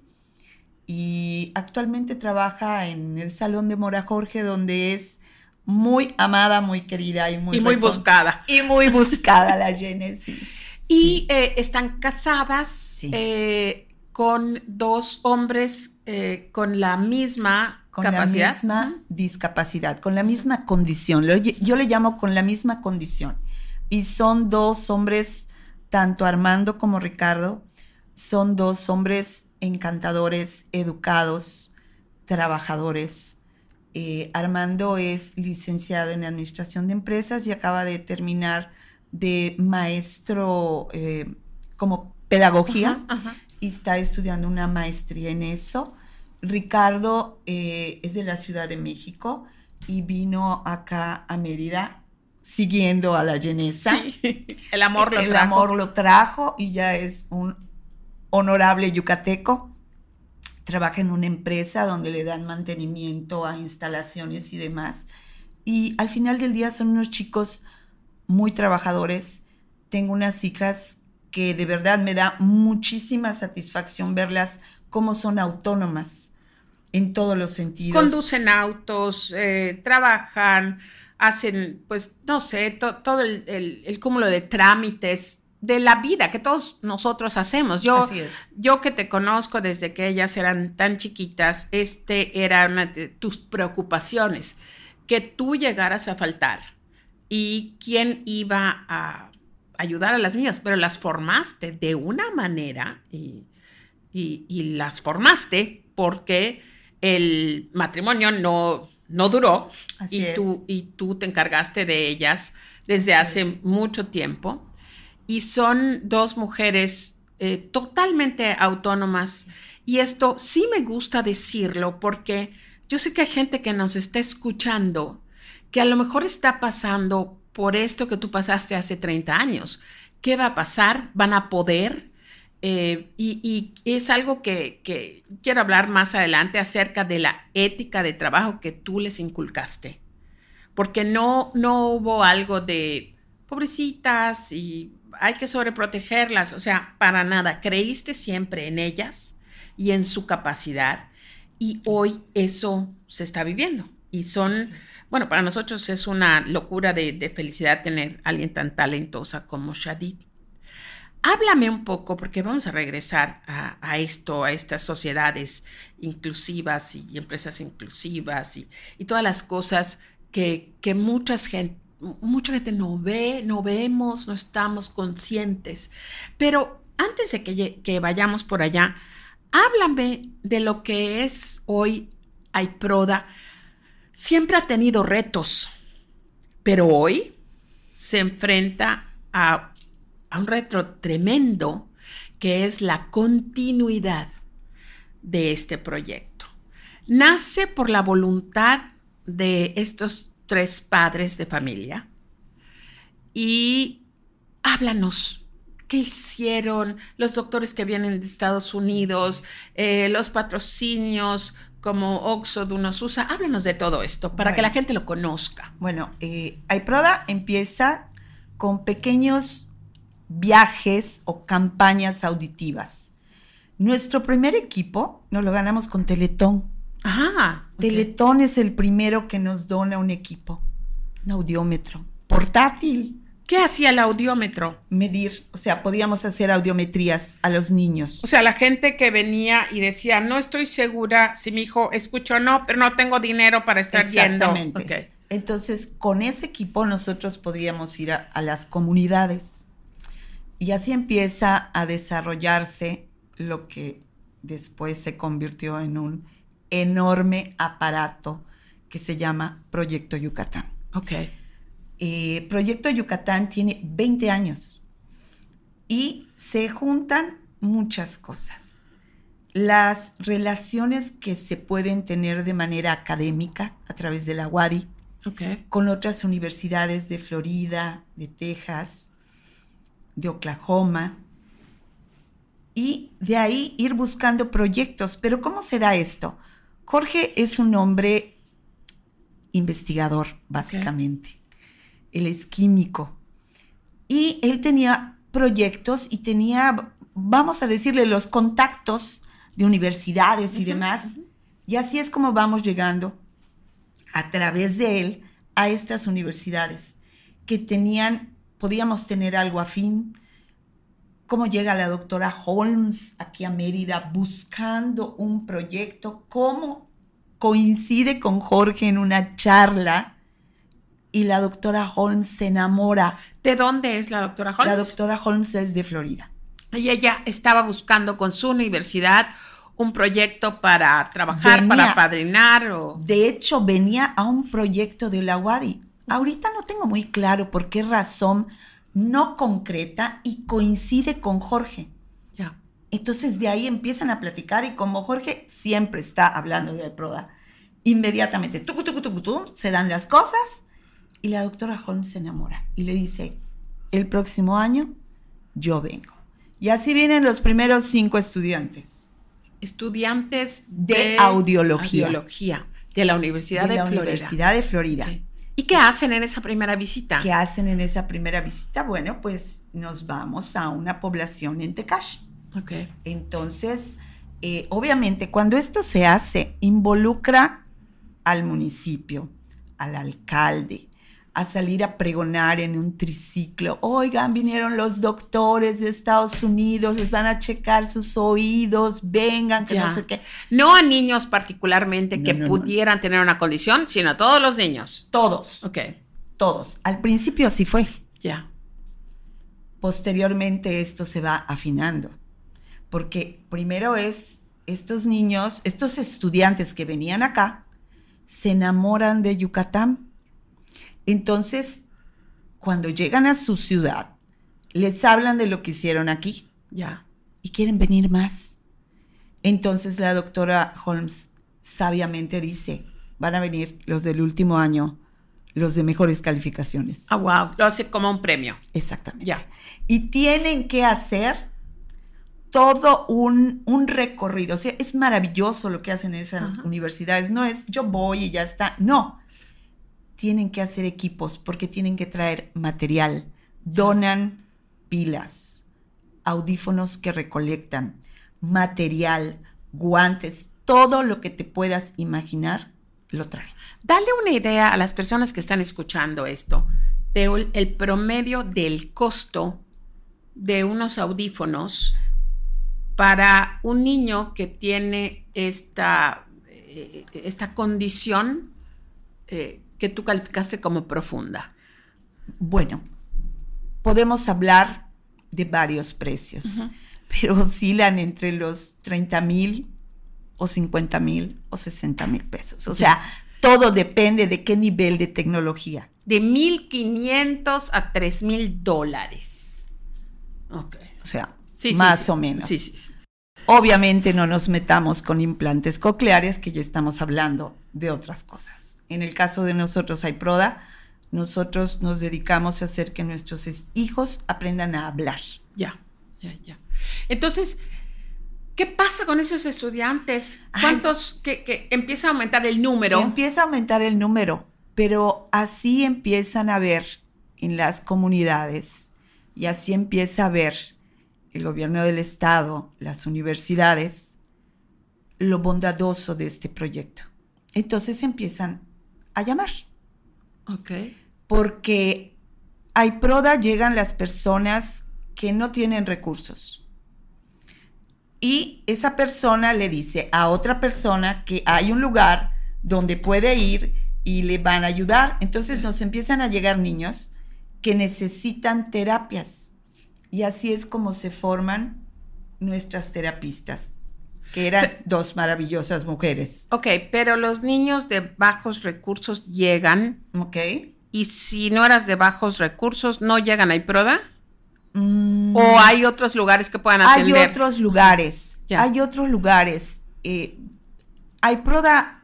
[SPEAKER 2] Y actualmente trabaja en el Salón de Mora Jorge, donde es muy amada, muy querida y muy,
[SPEAKER 1] y muy buscada.
[SPEAKER 2] Y muy buscada la Genesis.
[SPEAKER 1] Y eh, están casadas eh, con dos hombres eh, con la misma
[SPEAKER 2] con
[SPEAKER 1] capacidad.
[SPEAKER 2] la misma discapacidad, con la misma condición. Yo le llamo con la misma condición. Y son dos hombres, tanto Armando como Ricardo, son dos hombres encantadores, educados, trabajadores, eh, Armando es licenciado en Administración de Empresas y acaba de terminar de maestro eh, como pedagogía y está estudiando una maestría en eso. Ricardo eh, es de la Ciudad de México y vino acá a Mérida siguiendo a la Genesa.
[SPEAKER 1] el amor lo
[SPEAKER 2] el
[SPEAKER 1] trajo.
[SPEAKER 2] amor lo trajo y ya es un honorable yucateco trabaja en una empresa donde le dan mantenimiento a instalaciones y demás. Y al final del día son unos chicos muy trabajadores. Tengo unas hijas que de verdad me da muchísima satisfacción verlas cómo son autónomas en todos los sentidos.
[SPEAKER 1] Conducen autos, eh, trabajan, hacen, pues, no sé, todo el, el cúmulo de trámites de la vida que todos nosotros hacemos. Yo, yo que te conozco desde que ellas eran tan chiquitas, este era una de tus preocupaciones, que tú llegaras a faltar y quién iba a ayudar a las niñas, pero las formaste de una manera y, las formaste porque el matrimonio no, no duró y, tú, y tú te encargaste de ellas desde hace mucho tiempo y son dos mujeres eh, totalmente autónomas. Y esto sí me gusta decirlo porque yo sé que hay gente que nos está escuchando que a lo mejor está pasando por esto que tú pasaste hace 30 años. ¿Qué va a pasar? ¿Van a poder? Eh, y, es algo que, que, quiero hablar más adelante acerca de la ética de trabajo que tú les inculcaste. Porque no, no hubo algo de pobrecitas y hay que sobreprotegerlas, o sea, para nada, creíste siempre en ellas y en su capacidad y hoy eso se está viviendo y son, bueno, para nosotros es una locura de, felicidad tener a alguien tan talentosa como Shadid. Háblame un poco, porque vamos a regresar a, esto, a estas sociedades inclusivas y empresas inclusivas y, todas las cosas que, que muchas gente, mucha gente no ve, no vemos, no estamos conscientes. Pero antes de que, vayamos por allá, háblame de lo que es hoy AIPRODA. Siempre ha tenido retos, pero hoy se enfrenta a, a un reto tremendo que es la continuidad de este proyecto. Nace por la voluntad de estos tres padres de familia y háblanos ¿Qué hicieron los doctores que vienen de Estados Unidos, eh, los patrocinios como Oxo, Dunosusa? Háblanos de todo esto para que la gente lo conozca.
[SPEAKER 2] Bueno, eh, iProda empieza con pequeños viajes o campañas auditivas. Nuestro primer equipo nos lo ganamos con Teletón.
[SPEAKER 1] Ajá.
[SPEAKER 2] Teletón es el primero que nos dona un equipo, un audiómetro portátil.
[SPEAKER 1] ¿Qué hacía el audiómetro?
[SPEAKER 2] Medir, o sea, podíamos hacer audiometrías a los niños.
[SPEAKER 1] O sea, la gente que venía y decía, no estoy segura si mi hijo escucha o no, pero no tengo dinero para estar viendo.
[SPEAKER 2] Exactamente. Entonces, con ese equipo nosotros podríamos ir a, las comunidades. Y así empieza a desarrollarse lo que después se convirtió en un enorme aparato que se llama Proyecto Yucatán.
[SPEAKER 1] Ok.
[SPEAKER 2] Eh, Proyecto Yucatán tiene 20 años y se juntan muchas cosas. Las relaciones que se pueden tener de manera académica a través de la WADI con otras universidades de Florida, de Texas, de Oklahoma, y de ahí ir buscando proyectos. Pero ¿cómo se da esto? Jorge es un hombre investigador, básicamente él es químico. Y él tenía proyectos y tenía, vamos a decirle, los contactos de universidades y demás. Y así es como vamos llegando a través de él a estas universidades que tenían, podíamos tener algo afín. Cómo llega la doctora Holmes aquí a Mérida buscando un proyecto, cómo coincide con Jorge en una charla y la doctora Holmes se enamora.
[SPEAKER 1] ¿De dónde es la doctora Holmes?
[SPEAKER 2] La doctora Holmes es de Florida.
[SPEAKER 1] Y ella estaba buscando con su universidad un proyecto para trabajar, para padrinar. O...
[SPEAKER 2] De hecho, venía a un proyecto de la UADI. Ahorita no tengo muy claro por qué razón no concreta y coincide con Jorge.
[SPEAKER 1] Ya.
[SPEAKER 2] Entonces de ahí empiezan a platicar y como Jorge siempre está hablando de Proda, inmediatamente tucu, tucu, tucu, se dan las cosas y la doctora Holmes se enamora y le dice, el próximo año yo vengo. Y así vienen los primeros cinco estudiantes.
[SPEAKER 1] Estudiantes
[SPEAKER 2] de, audiología.
[SPEAKER 1] De la Universidad de,
[SPEAKER 2] la
[SPEAKER 1] Florida.
[SPEAKER 2] Universidad de Florida.
[SPEAKER 1] ¿Y qué hacen en esa primera visita?
[SPEAKER 2] ¿Qué hacen en esa primera visita? Bueno, pues nos vamos a una población en Tecash.
[SPEAKER 1] Ok.
[SPEAKER 2] Entonces, eh, obviamente, cuando esto se hace, involucra al municipio, al alcalde, a salir a pregonar en un triciclo. Oigan, vinieron los doctores de Estados Unidos, les van a checar sus oídos, vengan, que no sé qué.
[SPEAKER 1] No a niños particularmente que pudieran tener una condición, sino a todos los niños.
[SPEAKER 2] Todos.
[SPEAKER 1] Ok.
[SPEAKER 2] Todos. Al principio así fue.
[SPEAKER 1] Ya.
[SPEAKER 2] Posteriormente esto se va afinando. Porque primero es estos niños, estos estudiantes que venían acá, se enamoran de Yucatán entonces, cuando llegan a su ciudad, les hablan de lo que hicieron aquí.
[SPEAKER 1] Ya.
[SPEAKER 2] Y quieren venir más. Entonces la doctora Holmes sabiamente dice, van a venir los del último año, los de mejores calificaciones.
[SPEAKER 1] Ah, wow, lo hace como un premio.
[SPEAKER 2] Exactamente.
[SPEAKER 1] Ya.
[SPEAKER 2] Y tienen que hacer todo un, recorrido. O sea, es maravilloso lo que hacen en esas universidades. No es yo voy y ya está. No, tienen que hacer equipos porque tienen que traer material. Donan pilas, audífonos que recolectan, material, guantes, todo lo que te puedas imaginar, lo traen.
[SPEAKER 1] Dale una idea a las personas que están escuchando esto de el promedio del costo de unos audífonos para un niño que tiene esta, eh, esta condición eh, que tú calificaste como profunda?
[SPEAKER 2] Bueno, podemos hablar de varios precios, pero oscilan entre los 30 mil o 50 mil o 60 mil pesos. O sea, todo depende de qué nivel de tecnología.
[SPEAKER 1] De 1.500 a 3.000 dólares.
[SPEAKER 2] Ok. O sea, más o menos.
[SPEAKER 1] Sí, sí, sí.
[SPEAKER 2] Obviamente no nos metamos con implantes cocleares, que ya estamos hablando de otras cosas en el caso de nosotros hay Proda, nosotros nos dedicamos a hacer que nuestros hijos aprendan a hablar.
[SPEAKER 1] Ya, ya, ya. Entonces, ¿qué pasa con esos estudiantes? ¿Cuántos que, empieza a aumentar el número?
[SPEAKER 2] Empieza a aumentar el número, pero así empiezan a ver en las comunidades y así empieza a ver el gobierno del estado, las universidades, lo bondadoso de este proyecto. Entonces empiezan a llamar.
[SPEAKER 1] Ok.
[SPEAKER 2] Porque a IPRODA llegan las personas que no tienen recursos. Y esa persona le dice a otra persona que hay un lugar donde puede ir y le van a ayudar. Entonces nos empiezan a llegar niños que necesitan terapias. Y así es como se forman nuestras terapistas, que eran dos maravillosas mujeres.
[SPEAKER 1] Ok, pero los niños de bajos recursos llegan.
[SPEAKER 2] Ok.
[SPEAKER 1] Y si no eras de bajos recursos, ¿no llegan a IPRODA? Mm. ¿O hay otros lugares que puedan atender?
[SPEAKER 2] Hay otros lugares. Hay otros lugares. Eh, IPRODA,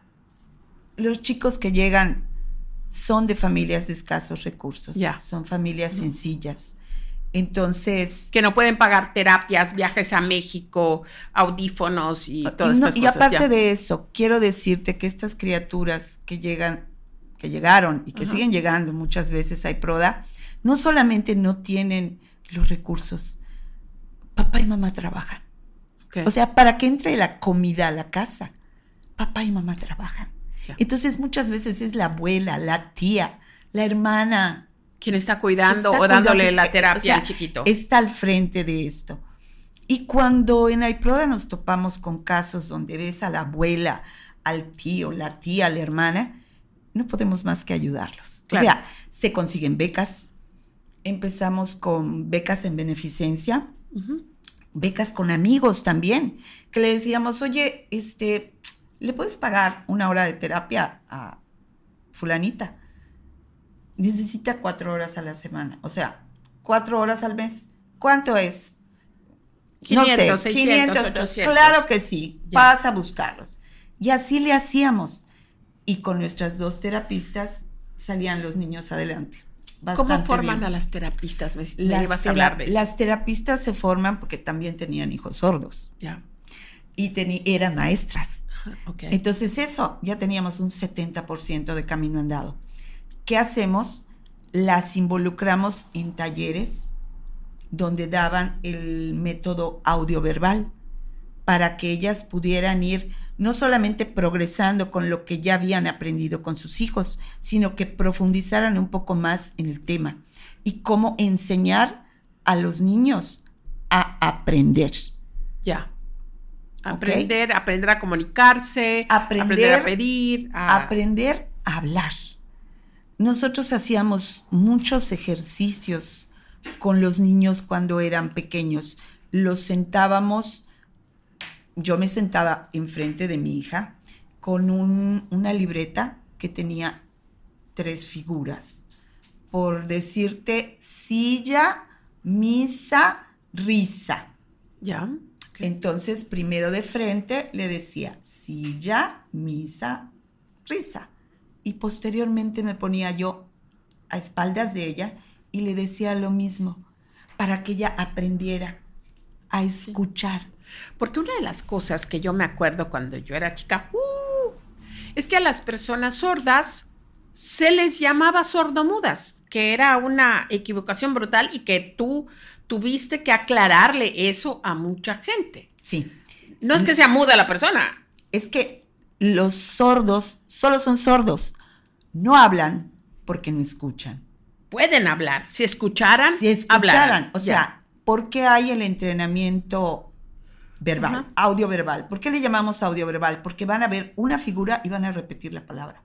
[SPEAKER 2] los chicos que llegan son de familias de escasos recursos. Son familias sencillas. Entonces.
[SPEAKER 1] Que no pueden pagar terapias, viajes a México, audífonos y todas estas cosas.
[SPEAKER 2] Y aparte de eso, quiero decirte que estas criaturas que llegan, que llegaron y que siguen llegando muchas veces a IPRODA, no solamente no tienen los recursos, papá y mamá trabajan. O sea, para que entre la comida a la casa, papá y mamá trabajan. Entonces muchas veces es la abuela, la tía, la hermana,
[SPEAKER 1] quien está cuidando o dándole la terapia al chiquito.
[SPEAKER 2] Está al frente de esto. Y cuando en IPRODA nos topamos con casos donde ves a la abuela, al tío, la tía, la hermana, no podemos más que ayudarlos. O sea, se consiguen becas. Empezamos con becas en beneficencia, becas con amigos también, que le decíamos, oye, este, ¿le puedes pagar una hora de terapia a fulanita? Necesita cuatro horas a la semana. O sea, cuatro horas al mes. ¿Cuánto es?
[SPEAKER 1] 500, no sé, 500, 800.
[SPEAKER 2] Claro que sí, vas a buscarlos. Y así le hacíamos. Y con nuestras dos terapistas salían los niños adelante.
[SPEAKER 1] ¿Cómo forman a las terapistas? Me, las, a hablar de eso.
[SPEAKER 2] las terapistas se forman porque también tenían hijos sordos.
[SPEAKER 1] Ya.
[SPEAKER 2] Y eran maestras. Entonces eso, ya teníamos un 70% de camino andado. ¿Qué hacemos? Las involucramos en talleres donde daban el método audioverbal para que ellas pudieran ir no solamente progresando con lo que ya habían aprendido con sus hijos, sino que profundizaran un poco más en el tema y cómo enseñar a los niños a aprender.
[SPEAKER 1] Ya. Aprender, aprender a comunicarse, aprender, a pedir,
[SPEAKER 2] aprender a hablar nosotros hacíamos muchos ejercicios con los niños cuando eran pequeños. Los sentábamos, yo me sentaba enfrente de mi hija con una libreta que tenía tres figuras. Por decirte, silla, misa, risa.
[SPEAKER 1] Ya.
[SPEAKER 2] Entonces, primero de frente le decía silla, misa, risa y posteriormente me ponía yo a espaldas de ella y le decía lo mismo para que ella aprendiera a escuchar.
[SPEAKER 1] Porque una de las cosas que yo me acuerdo cuando yo era chica, uh, es que a las personas sordas se les llamaba sordomudas, que era una equivocación brutal y que tú tuviste que aclararle eso a mucha gente.
[SPEAKER 2] Sí.
[SPEAKER 1] No es que sea muda la persona.
[SPEAKER 2] Es que los sordos solo son sordos. No hablan porque no escuchan.
[SPEAKER 1] Pueden hablar. Si escucharan,
[SPEAKER 2] si escucharan. O sea, ¿por qué hay el entrenamiento verbal, audio verbal? ¿Por qué le llamamos audio verbal? Porque van a ver una figura y van a repetir la palabra.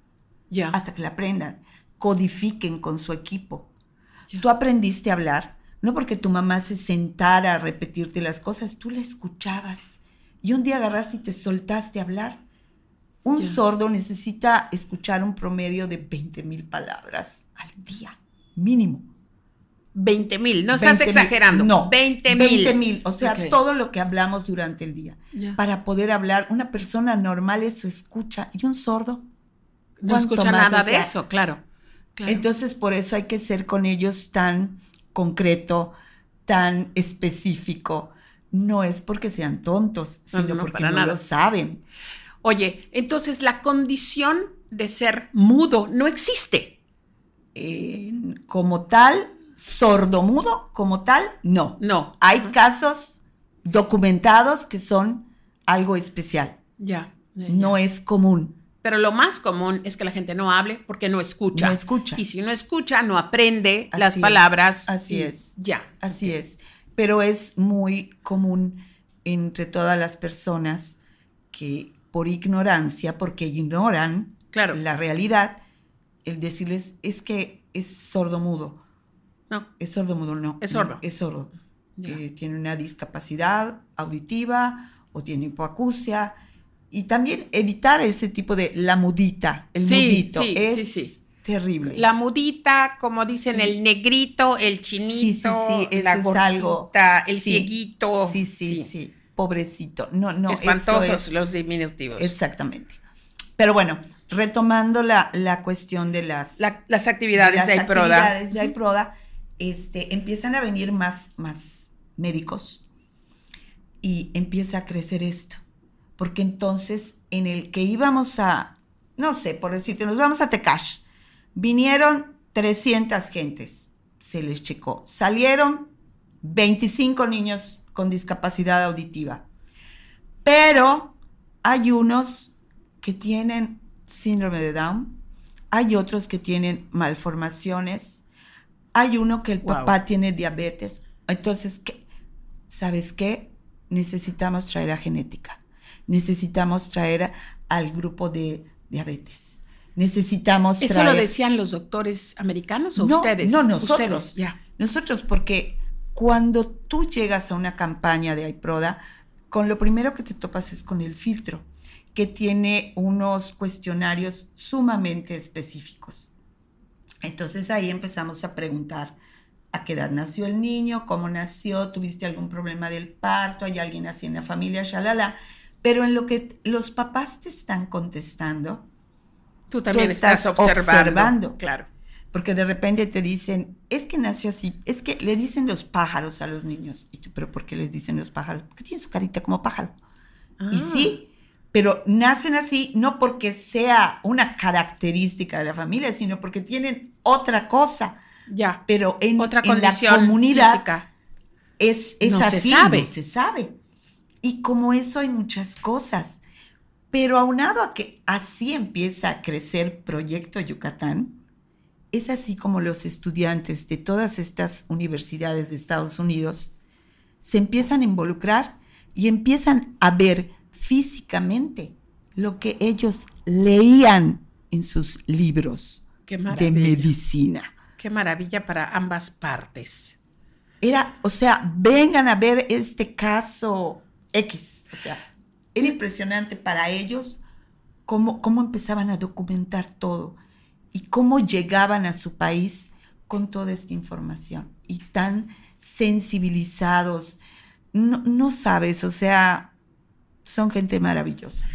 [SPEAKER 1] Ya.
[SPEAKER 2] Hasta que la aprendan. Codifiquen con su equipo. Tú aprendiste a hablar, no porque tu mamá se sentara a repetirte las cosas, tú la escuchabas. Y un día agarraste y te soltaste a hablar un sordo necesita escuchar un promedio de 20 mil palabras al día, mínimo.
[SPEAKER 1] 20 mil, no estás exagerando.
[SPEAKER 2] No, 20 mil. 20 mil, o sea, todo lo que hablamos durante el día. Para poder hablar, una persona normal eso escucha y un sordo.
[SPEAKER 1] No escucha nada de eso, claro.
[SPEAKER 2] Entonces, por eso hay que ser con ellos tan concreto, tan específico. No es porque sean tontos, sino porque no lo saben.
[SPEAKER 1] Oye, entonces la condición de ser mudo no existe.
[SPEAKER 2] como tal, sordomudo, como tal, no.
[SPEAKER 1] No.
[SPEAKER 2] Hay casos documentados que son algo especial.
[SPEAKER 1] Ya.
[SPEAKER 2] No es común.
[SPEAKER 1] Pero lo más común es que la gente no hable porque no escucha.
[SPEAKER 2] No escucha.
[SPEAKER 1] Y si no escucha, no aprende las palabras.
[SPEAKER 2] Así es.
[SPEAKER 1] Ya.
[SPEAKER 2] Así es. Pero es muy común entre todas las personas que por ignorancia, porque ignoran la realidad, el decirles es que es sordo-mudo.
[SPEAKER 1] No.
[SPEAKER 2] Es sordo-mudo, no.
[SPEAKER 1] Es sordo.
[SPEAKER 2] es sordo. Eh, tiene una discapacidad auditiva o tiene hipoacusia y también evitar ese tipo de la mudita, el mudito, es terrible.
[SPEAKER 1] La mudita, como dicen, el negrito, el chinito, la gordita, el cieguito.
[SPEAKER 2] Sí, sí, sí, pobrecito. No, no,
[SPEAKER 1] Espantosos los diminutivos.
[SPEAKER 2] Exactamente. Pero bueno, retomando la, la cuestión de las,
[SPEAKER 1] las actividades de, las
[SPEAKER 2] actividades de iProda, este, empiezan a venir más, más médicos y empieza a crecer esto porque entonces en el que íbamos a, no sé, por decirte, nos vamos a Tecash, vinieron 300 gentes, se les checó, salieron 25 niños con discapacidad auditiva, pero hay unos que tienen síndrome de Down, hay otros que tienen malformaciones, hay uno que el papá tiene diabetes, entonces, ¿sabes qué? Necesitamos traer a genética necesitamos traer al grupo de diabetes. Necesitamos
[SPEAKER 1] ¿Eso lo decían los doctores americanos o ustedes?
[SPEAKER 2] No, nosotros. ya. Nosotros, porque cuando tú llegas a una campaña de iProda, con lo primero que te topas es con el filtro, que tiene unos cuestionarios sumamente específicos. Entonces ahí empezamos a preguntar a qué edad nació el niño, cómo nació, tuviste algún problema del parto, hay alguien así en la familia, shalala. Pero en lo que los papás te están contestando,
[SPEAKER 1] tú también estás, observando,
[SPEAKER 2] Claro. Porque de repente te dicen, es que nació así, es que le dicen los pájaros a los niños. Y tú, pero ¿por qué les dicen los pájaros? Porque tienen su carita como pájaro. Y ah. sí, pero nacen así no porque sea una característica de la familia, sino porque tienen otra cosa.
[SPEAKER 1] Ya.
[SPEAKER 2] Pero en, otra en la comunidad es, es así, se sabe. se sabe. Y como eso hay muchas cosas. Pero aunado a que así empieza a crecer Proyecto Yucatán, es así como los estudiantes de todas estas universidades de Estados Unidos se empiezan a involucrar y empiezan a ver físicamente lo que ellos leían en sus libros de medicina.
[SPEAKER 1] Qué maravilla para ambas partes.
[SPEAKER 2] Era, o sea, vengan a ver este caso X. O sea, era impresionante para ellos cómo, cómo empezaban a documentar todo y cómo llegaban a su país con toda esta información y tan sensibilizados. No, no sabes, o sea, son gente maravillosa.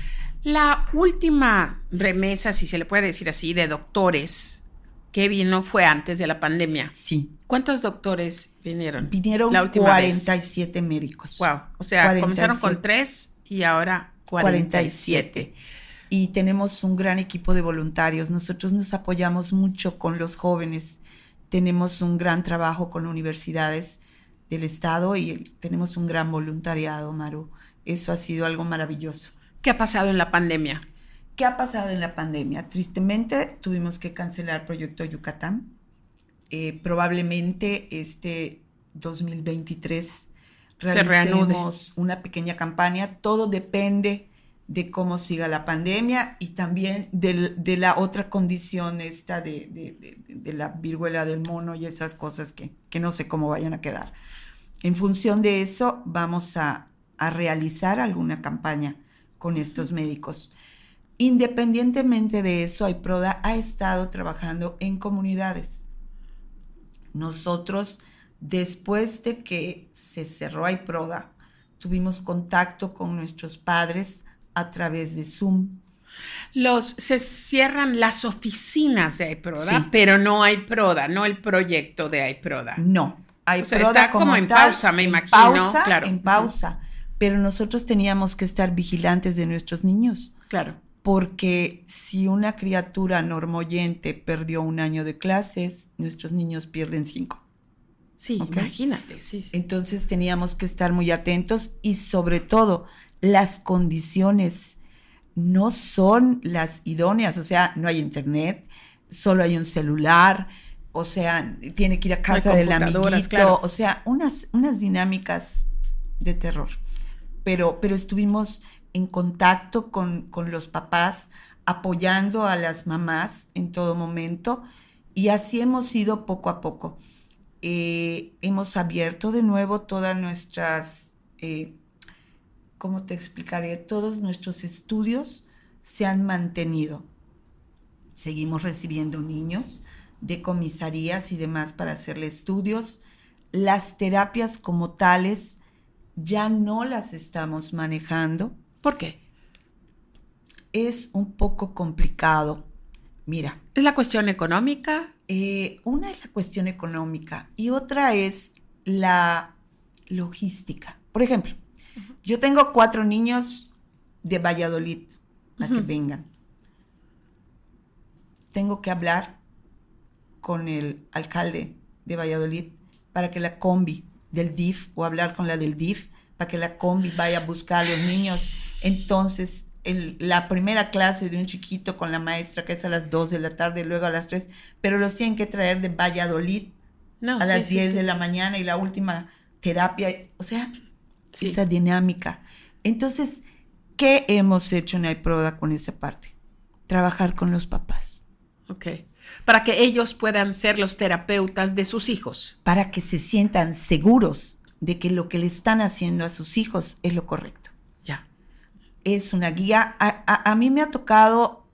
[SPEAKER 1] La última remesa, si se le puede decir así, de doctores que vino fue antes de la pandemia.
[SPEAKER 2] Sí.
[SPEAKER 1] ¿Cuántos doctores vinieron?
[SPEAKER 2] Vinieron la última 47 médicos.
[SPEAKER 1] Wow. O sea, comenzaron con tres y ahora 47.
[SPEAKER 2] Y tenemos un gran equipo de voluntarios. Nosotros nos apoyamos mucho con los jóvenes. Tenemos un gran trabajo con universidades del Estado y tenemos un gran voluntariado, Maru. Eso ha sido algo maravilloso.
[SPEAKER 1] ¿Qué ha pasado en la pandemia?
[SPEAKER 2] ¿Qué ha pasado en la pandemia? Tristemente tuvimos que cancelar Proyecto Yucatán. Eh, probablemente este 2023 realicemos una pequeña campaña. Todo depende de cómo siga la pandemia y también de, la otra condición esta de, la viruela del mono y esas cosas que, no sé cómo vayan a quedar. En función de eso vamos a, a realizar alguna campaña con estos médicos. Independientemente de eso, AIPRODA ha estado trabajando en comunidades. Nosotros, después de que se cerró AIPRODA, tuvimos contacto con nuestros padres a través de Zoom
[SPEAKER 1] Los, se cierran las oficinas de iProda, pero no hay Proda, no el proyecto de iProda.
[SPEAKER 2] No,
[SPEAKER 1] hay está como, en pausa, me imagino.
[SPEAKER 2] claro. En pausa, pero nosotros teníamos que estar vigilantes de nuestros niños.
[SPEAKER 1] Claro.
[SPEAKER 2] Porque si una criatura normoyente perdió un año de clases, nuestros niños pierden cinco.
[SPEAKER 1] Sí, imagínate. Sí,
[SPEAKER 2] Entonces teníamos que estar muy atentos y sobre todo las condiciones no son las idóneas, o sea, no hay internet, solo hay un celular, o sea, tiene que ir a casa del amiguito, o sea, unas, unas dinámicas de terror. Pero, pero estuvimos en contacto con, con los papás, apoyando a las mamás en todo momento, y así hemos ido poco a poco. Eh, hemos abierto de nuevo todas nuestras, eh, ¿cómo te explicaré? Todos nuestros estudios se han mantenido. Seguimos recibiendo niños de comisarías y demás para hacerle estudios. Las terapias como tales ya no las estamos manejando.
[SPEAKER 1] ¿Por qué?
[SPEAKER 2] Es un poco complicado. Mira.
[SPEAKER 1] ¿Es la cuestión económica?
[SPEAKER 2] Eh, una es la cuestión económica y otra es la logística. Por ejemplo, yo tengo cuatro niños de Valladolid para que vengan. Tengo que hablar con el alcalde de Valladolid para que la combi del DIF o hablar con la del DIF para que la combi vaya a buscar a los niños. Entonces, la primera clase de un chiquito con la maestra que es a las 2 de la tarde, luego a las 3, pero los tienen que traer de Valladolid a las 10 de la mañana y la última terapia, o sea, esa dinámica. Entonces, ¿qué hemos hecho en iProda con esa parte? Trabajar con los papás.
[SPEAKER 1] Ok para que ellos puedan ser los terapeutas de sus hijos.
[SPEAKER 2] Para que se sientan seguros de que lo que le están haciendo a sus hijos es lo correcto.
[SPEAKER 1] Ya.
[SPEAKER 2] Es una guía. A, mí me ha tocado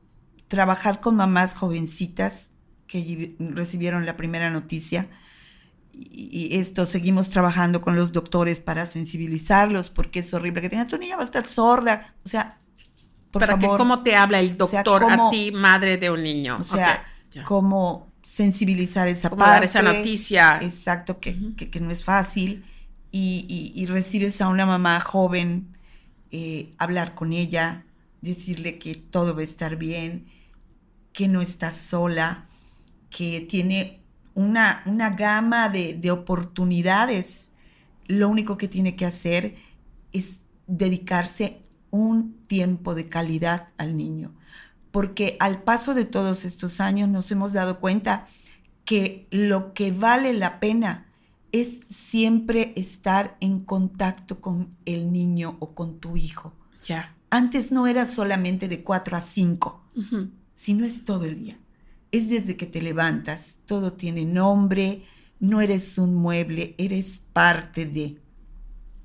[SPEAKER 2] trabajar con mamás jovencitas que recibieron la primera noticia. Y, esto seguimos trabajando con los doctores para sensibilizarlos, porque es horrible que tengan tu niña va a estar sorda. O sea,
[SPEAKER 1] por para favor. Que, ¿Cómo te habla el doctor a ti, madre de un niño?
[SPEAKER 2] O sea, cómo sensibilizar esa
[SPEAKER 1] parte. Dar esa noticia.
[SPEAKER 2] Exacto, que, no es fácil. Y, recibes a una mamá joven, eh, hablar con ella, decirle que todo va a estar bien, que no está sola, que tiene una, una gama de, de oportunidades. Lo único que tiene que hacer es dedicarse un tiempo de calidad al niño porque al paso de todos estos años nos hemos dado cuenta que lo que vale la pena es siempre estar en contacto con el niño o con tu hijo.
[SPEAKER 1] Ya.
[SPEAKER 2] Antes no era solamente de 4 a 5, sino es todo el día. Es desde que te levantas, todo tiene nombre, no eres un mueble, eres parte de.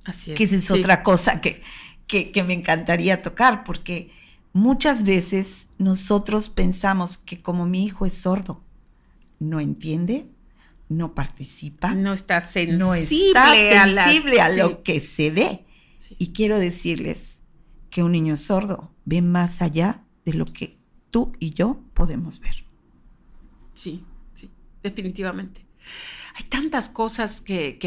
[SPEAKER 1] Así es.
[SPEAKER 2] Que esa es otra cosa que, que, que me encantaría tocar, porque Muchas veces nosotros pensamos que como mi hijo es sordo, no entiende, no participa,
[SPEAKER 1] no está sensible,
[SPEAKER 2] a, lo que se ve. Y quiero decirles que un niño sordo ve más allá de lo que tú y yo podemos ver.
[SPEAKER 1] Sí, sí, definitivamente hay tantas cosas que,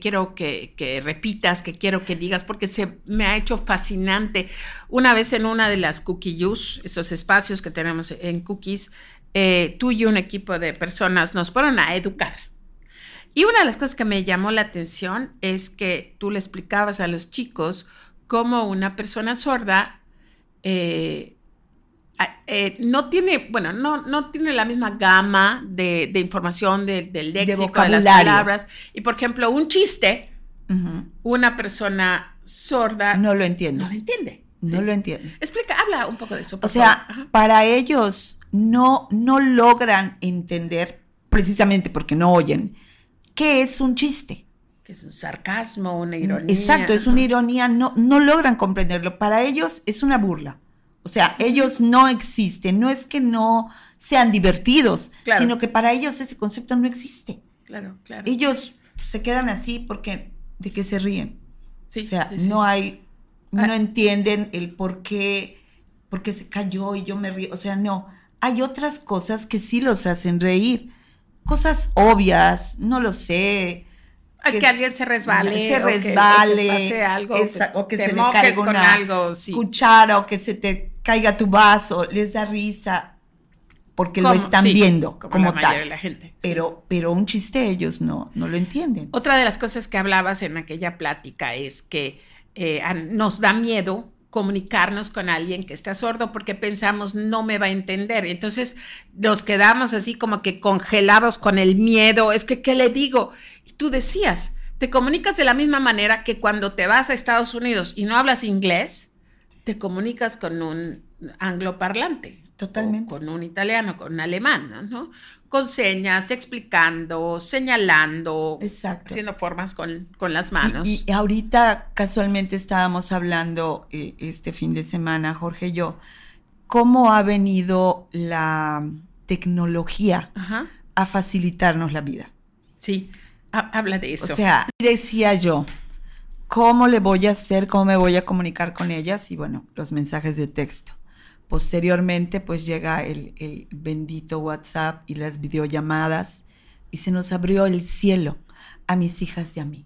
[SPEAKER 1] quiero que, repitas, que quiero que digas, porque se me ha hecho fascinante. Una vez en una de las Cookie esos espacios que tenemos en Cookies, eh, tú y un equipo de personas nos fueron a educar. Y una de las cosas que me llamó la atención es que tú le explicabas a los chicos cómo una persona sorda eh, eh, no tiene, bueno, no, no tiene la misma gama de, información del léxico, de, las palabras. Y por ejemplo, un chiste, una persona sorda
[SPEAKER 2] no lo entiende.
[SPEAKER 1] No lo entiende.
[SPEAKER 2] No lo entiende.
[SPEAKER 1] Explica, habla un poco de eso.
[SPEAKER 2] o sea, para ellos no, no logran entender, precisamente porque no oyen, qué es un chiste.
[SPEAKER 1] Que es un sarcasmo, una ironía.
[SPEAKER 2] Exacto, es una ironía, no, no logran comprenderlo. Para ellos es una burla. O sea, ellos no existen, no es que no sean divertidos, sino que para ellos ese concepto no existe.
[SPEAKER 1] Claro, claro.
[SPEAKER 2] Ellos se quedan así porque de que se ríen. o sea, no hay, no ah. entienden el por qué, porque se cayó y yo me río. O sea, no, hay otras cosas que sí los hacen reír. Cosas obvias, no lo sé.
[SPEAKER 1] Que, alguien se resbale.
[SPEAKER 2] Se resbale.
[SPEAKER 1] O que, algo.
[SPEAKER 2] o que se le caiga una algo, cuchara o que se te caiga tu vaso. Les da risa porque lo están viendo como, la tal. De la gente, pero, pero un chiste ellos no, no lo entienden.
[SPEAKER 1] Otra de las cosas que hablabas en aquella plática es que eh, nos da miedo comunicarnos con alguien que está sordo porque pensamos no me va a entender. Entonces nos quedamos así como que congelados con el miedo. Es que, ¿qué le digo? Y tú decías, te comunicas de la misma manera que cuando te vas a Estados Unidos y no hablas inglés, te comunicas con un angloparlante.
[SPEAKER 2] Totalmente.
[SPEAKER 1] con un italiano, con un alemán, ¿no? Con señas, explicando, señalando, haciendo formas con, las manos.
[SPEAKER 2] Y, ahorita casualmente estábamos hablando eh, este fin de semana, Jorge y yo, cómo ha venido la tecnología a facilitarnos la vida.
[SPEAKER 1] Sí, habla de eso.
[SPEAKER 2] O sea, decía yo, ¿cómo le voy a hacer, cómo me voy a comunicar con ellas? Y bueno, los mensajes de texto Posteriormente, pues llega el, bendito WhatsApp y las videollamadas y se nos abrió el cielo a mis hijas y a mí.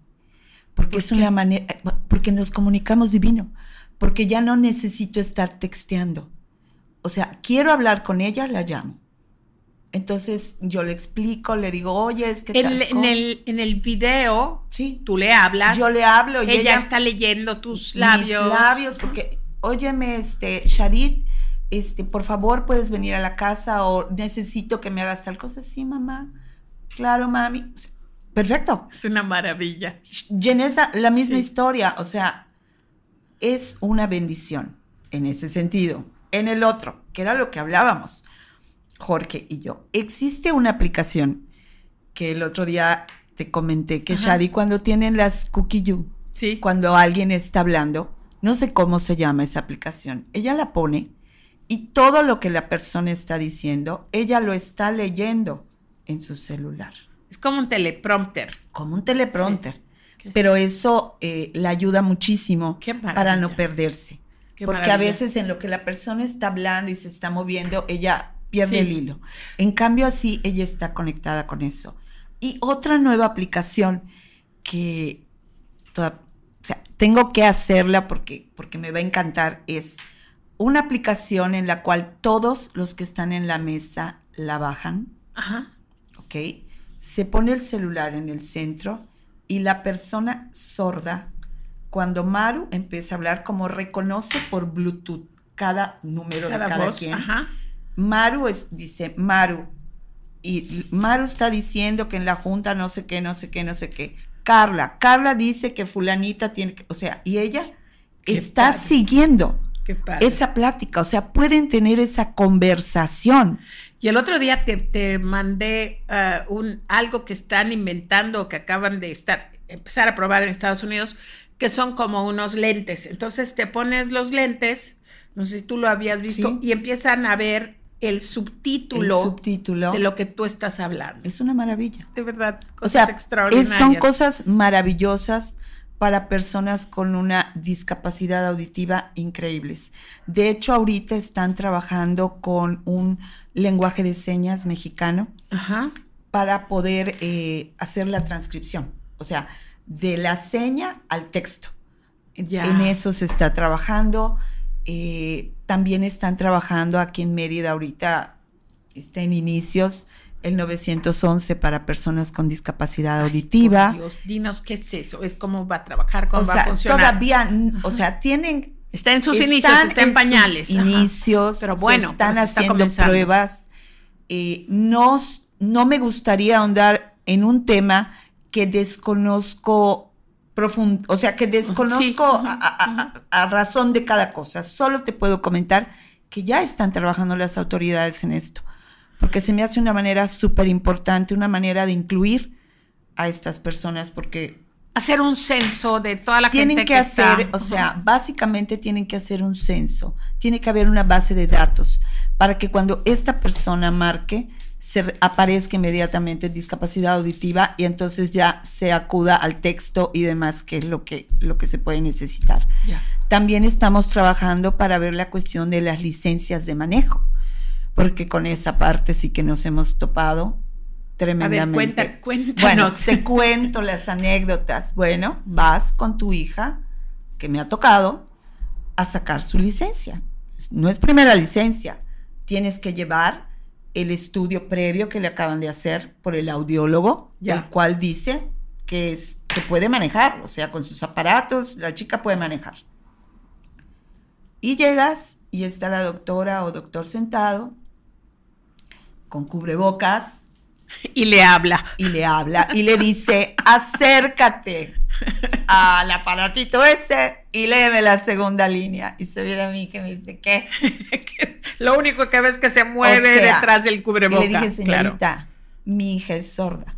[SPEAKER 2] Porque es una manera, porque nos comunicamos divino, porque ya no necesito estar texteando. O sea, quiero hablar con ella, la llamo. Entonces yo le explico, le digo, oye, es que...
[SPEAKER 1] En, en, el, en el video,
[SPEAKER 2] sí.
[SPEAKER 1] tú le hablas.
[SPEAKER 2] Yo le hablo
[SPEAKER 1] y ella, está leyendo tus labios.
[SPEAKER 2] Mis labios, porque, óyeme, este, Sharit, este, por favor, puedes venir a la casa o necesito que me hagas tal cosa. Sí, mamá. Claro, mami. perfecto.
[SPEAKER 1] Es una maravilla.
[SPEAKER 2] Genesa, la misma historia. O sea, es una bendición en ese sentido. En el otro, que era lo que hablábamos, Jorge y yo. Existe una aplicación que el otro día te comenté que Shadi, cuando tienen las cookie you,
[SPEAKER 1] sí.
[SPEAKER 2] cuando alguien está hablando, no sé cómo se llama esa aplicación, ella la pone y todo lo que la persona está diciendo, ella lo está leyendo en su celular.
[SPEAKER 1] Es como un teleprompter.
[SPEAKER 2] Como un teleprompter. Pero eso eh, le ayuda muchísimo para no perderse. porque a veces en lo que la persona está hablando y se está moviendo, ella pierde el hilo. En cambio, así ella está conectada con eso. Y otra nueva aplicación que tengo que hacerla porque, porque me va a encantar es una aplicación en la cual todos los que están en la mesa la bajan.
[SPEAKER 1] Ajá.
[SPEAKER 2] ¿Ok? Se pone el celular en el centro y la persona sorda, cuando Maru empieza a hablar, como reconoce por Bluetooth cada número de cada quien. Ajá. Maru dice, Maru, y Maru está diciendo que en la junta no sé qué, no sé qué, no sé qué. Carla, Carla dice que fulanita tiene que, o sea, y ella está siguiendo esa plática, o sea, pueden tener esa conversación.
[SPEAKER 1] Y el otro día te, mandé uh, un, algo que están inventando, que acaban de estar, empezar a probar en Estados Unidos, que son como unos lentes. Entonces te pones los lentes, no sé si tú lo habías visto, y empiezan a ver el subtítulo,
[SPEAKER 2] subtítulo,
[SPEAKER 1] de lo que tú estás hablando.
[SPEAKER 2] Es una maravilla.
[SPEAKER 1] De verdad, cosas extraordinarias.
[SPEAKER 2] son cosas maravillosas para personas con una discapacidad auditiva increíbles. De hecho, ahorita están trabajando con un lenguaje de señas mexicano para poder eh, hacer la transcripción, o sea, de la seña al texto. En eso se está trabajando. Eh, también están trabajando aquí en Mérida ahorita, está en inicios, el 911 para personas con discapacidad auditiva.
[SPEAKER 1] Dios, dinos qué es eso, es cómo va a trabajar, cómo va a funcionar.
[SPEAKER 2] Todavía, o sea, tienen
[SPEAKER 1] está en sus inicios, está en, pañales.
[SPEAKER 2] inicios, pero bueno, están haciendo pruebas. Eh, no, no me gustaría ahondar en un tema que desconozco profundo, o sea, que desconozco a razón de cada cosa. Solo te puedo comentar que ya están trabajando las autoridades en esto porque se me hace una manera súper importante, una manera de incluir a estas personas, porque...
[SPEAKER 1] Hacer un censo de toda la
[SPEAKER 2] tienen
[SPEAKER 1] gente
[SPEAKER 2] que, que hacer, o sea, básicamente tienen que hacer un censo, tiene que haber una base de datos para que cuando esta persona marque se aparezca inmediatamente discapacidad auditiva y entonces ya se acuda al texto y demás, que es lo que, lo que se puede necesitar. También estamos trabajando para ver la cuestión de las licencias de manejo, porque con esa parte sí que nos hemos topado tremendamente.
[SPEAKER 1] A ver, cuenta,
[SPEAKER 2] Bueno, te cuento las anécdotas. Bueno, vas con tu hija, que me ha tocado, a sacar su licencia. No es primera licencia, tienes que llevar el estudio previo que le acaban de hacer por el audiólogo, el cual dice que, es, que puede manejar, o sea, con sus aparatos, la chica puede manejar. Y llegas y está la doctora o doctor sentado, con cubrebocas.
[SPEAKER 1] Y le habla.
[SPEAKER 2] Y le habla y le dice, acércate al aparatito ese y léeme la segunda línea. Y se viene a mí que me dice, ¿qué?
[SPEAKER 1] Lo único que ves que se mueve detrás del cubrebocas.
[SPEAKER 2] Y le dije, señorita, mi hija es sorda.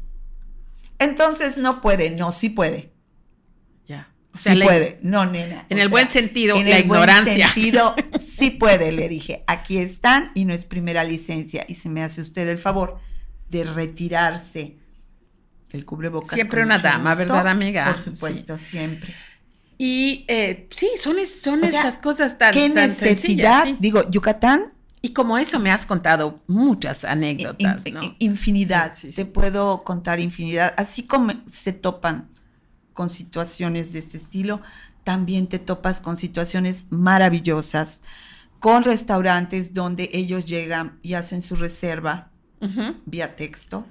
[SPEAKER 2] Entonces no puede, no, sí puede.
[SPEAKER 1] Ya.
[SPEAKER 2] O sea, sí puede, no, nena.
[SPEAKER 1] En el buen sentido, en la el ignorancia.
[SPEAKER 2] Buen sentido, sí puede, le dije. Aquí están y no es primera licencia. Y se me hace usted el favor de retirarse el cubrebocas.
[SPEAKER 1] Siempre una dama, ¿verdad, amiga?
[SPEAKER 2] Por supuesto, siempre.
[SPEAKER 1] Y eh, sí, son, son estas cosas tan,
[SPEAKER 2] ¿qué necesidad? Digo, Yucatán.
[SPEAKER 1] Y como eso me has contado muchas anécdotas, ¿no?
[SPEAKER 2] Infinidad, te puedo contar infinidad. Así como se topan con situaciones de este estilo, también te topas con situaciones maravillosas, con restaurantes donde ellos llegan y hacen su reserva vía texto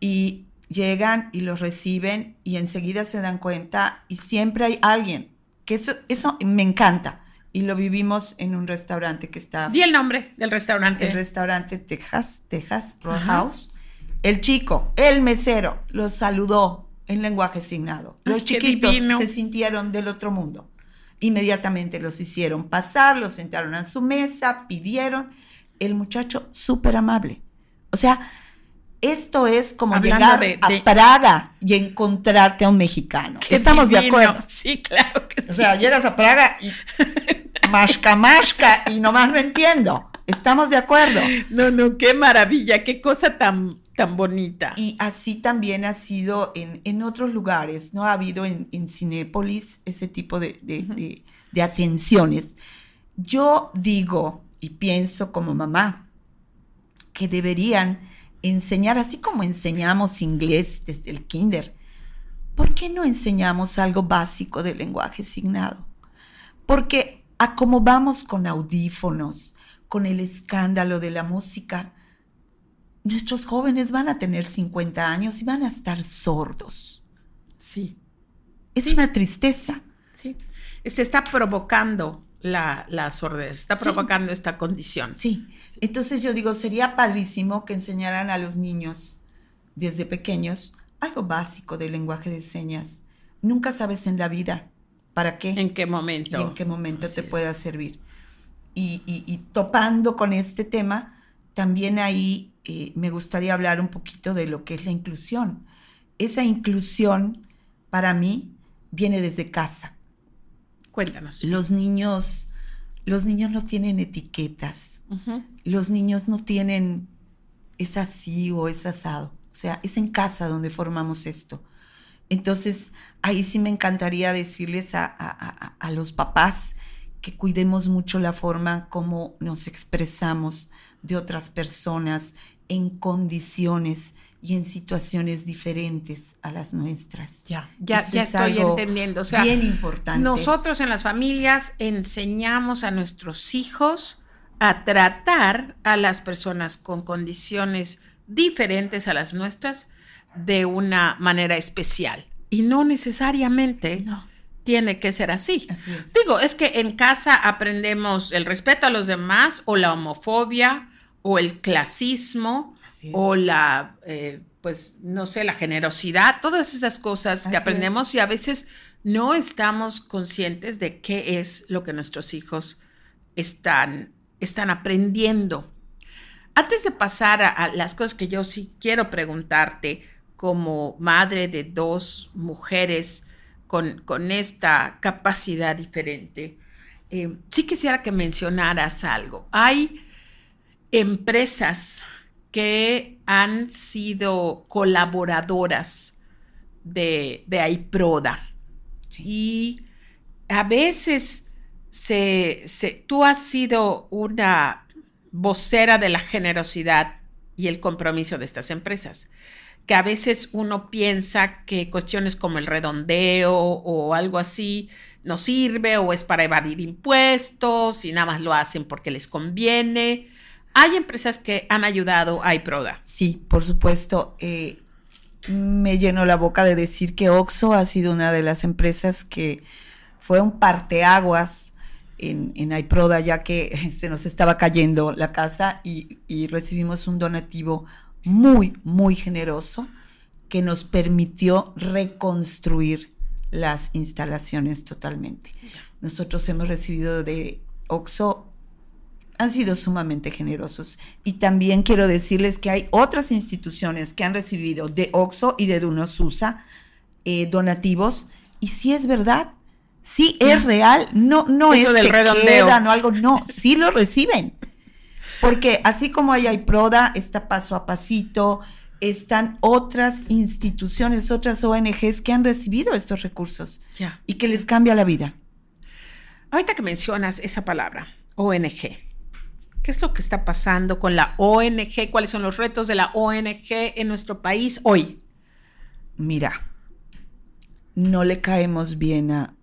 [SPEAKER 2] y llegan y los reciben y enseguida se dan cuenta y siempre hay alguien, que eso, eso me encanta. Y lo vivimos en un restaurante que está...
[SPEAKER 1] Di el nombre del restaurante.
[SPEAKER 2] El restaurante Texas, Texas, Roadhouse. El chico, el mesero, los saludó en lenguaje signado. Los chiquitos se sintieron del otro mundo. Inmediatamente los hicieron pasar, los sentaron a su mesa, pidieron. El muchacho súper amable. O sea, esto es como llegar a Praga y encontrarte a un mexicano. Estamos de acuerdo.
[SPEAKER 1] Sí, claro que sí.
[SPEAKER 2] O sea, llegas a Praga y masca, masca y nomás no entiendo. Estamos de acuerdo.
[SPEAKER 1] No, no, qué maravilla, qué cosa tan, tan bonita.
[SPEAKER 2] Y así también ha sido en, otros lugares, ¿no? Ha habido en, en Cinépolis ese tipo de, de atenciones. Yo digo y pienso como mamá que deberían enseñar, así como enseñamos inglés desde el kinder, ¿por qué no enseñamos algo básico del lenguaje signado? Porque a cómo vamos con audífonos, con el escándalo de la música, nuestros jóvenes van a tener 50 años y van a estar sordos.
[SPEAKER 1] Sí.
[SPEAKER 2] Es una tristeza.
[SPEAKER 1] Sí. Se está provocando la, la sordez, está provocando esta condición.
[SPEAKER 2] Sí. Entonces yo digo, sería padrísimo que enseñaran a los niños desde pequeños algo básico del lenguaje de señas. Nunca sabes en la vida para qué.
[SPEAKER 1] En qué momento.
[SPEAKER 2] en qué momento te pueda servir. Y, topando con este tema, también ahí eh, me gustaría hablar un poquito de lo que es la inclusión. Esa inclusión, para mí, viene desde casa.
[SPEAKER 1] Cuéntanos.
[SPEAKER 2] Los niños, los niños no tienen etiquetas los niños no tienen es así o es asado. O sea, es en casa donde formamos esto. Entonces, ahí sí me encantaría decirles a, a, los papás que cuidemos mucho la forma como nos expresamos de otras personas en condiciones y en situaciones diferentes a las nuestras.
[SPEAKER 1] Ya, ya, ya estoy entendiendo. O sea,
[SPEAKER 2] bien importante.
[SPEAKER 1] Nosotros en las familias enseñamos a nuestros hijos a tratar a las personas con condiciones diferentes a las nuestras de una manera especial. Y no necesariamente tiene que ser así. Digo, es que en casa aprendemos el respeto a los demás o la homofobia o el clasismo o la, eh, pues, no sé, la generosidad, todas esas cosas que aprendemos y a veces no estamos conscientes de qué es lo que nuestros hijos están están aprendiendo. Antes de pasar a, las cosas que yo sí quiero preguntarte, como madre de dos mujeres con, con esta capacidad diferente, eh, sí quisiera que mencionaras algo. Hay empresas que han sido colaboradoras de, de AIPRODA. Y a veces se, tú has sido una vocera de la generosidad y el compromiso de estas empresas que a veces uno piensa que cuestiones como el redondeo o algo así no sirve o es para evadir impuestos y nada más lo hacen porque les conviene. Hay empresas que han ayudado a iProda.
[SPEAKER 2] Sí, por supuesto. Eh, me llenó la boca de decir que Oxo ha sido una de las empresas que fue un parteaguas en, en iProda, ya que se nos estaba cayendo la casa y, recibimos un donativo muy, muy generoso que nos permitió reconstruir las instalaciones totalmente. Nosotros hemos recibido de OXO, han sido sumamente generosos. Y también quiero decirles que hay otras instituciones que han recibido de OXO y de Dunosusa eh, donativos. Y si es verdad, sí es real, no, no es
[SPEAKER 1] del redondeo.
[SPEAKER 2] o algo, no, sí lo reciben. Porque así como hay Proda, está paso a pasito, están otras instituciones, otras ONGs que han recibido estos recursos y que les cambia la vida.
[SPEAKER 1] Ahorita que mencionas esa palabra, ONG, ¿qué es lo que está pasando con la ONG? ¿Cuáles son los retos de la ONG en nuestro país hoy?
[SPEAKER 2] Mira, no le caemos bien a...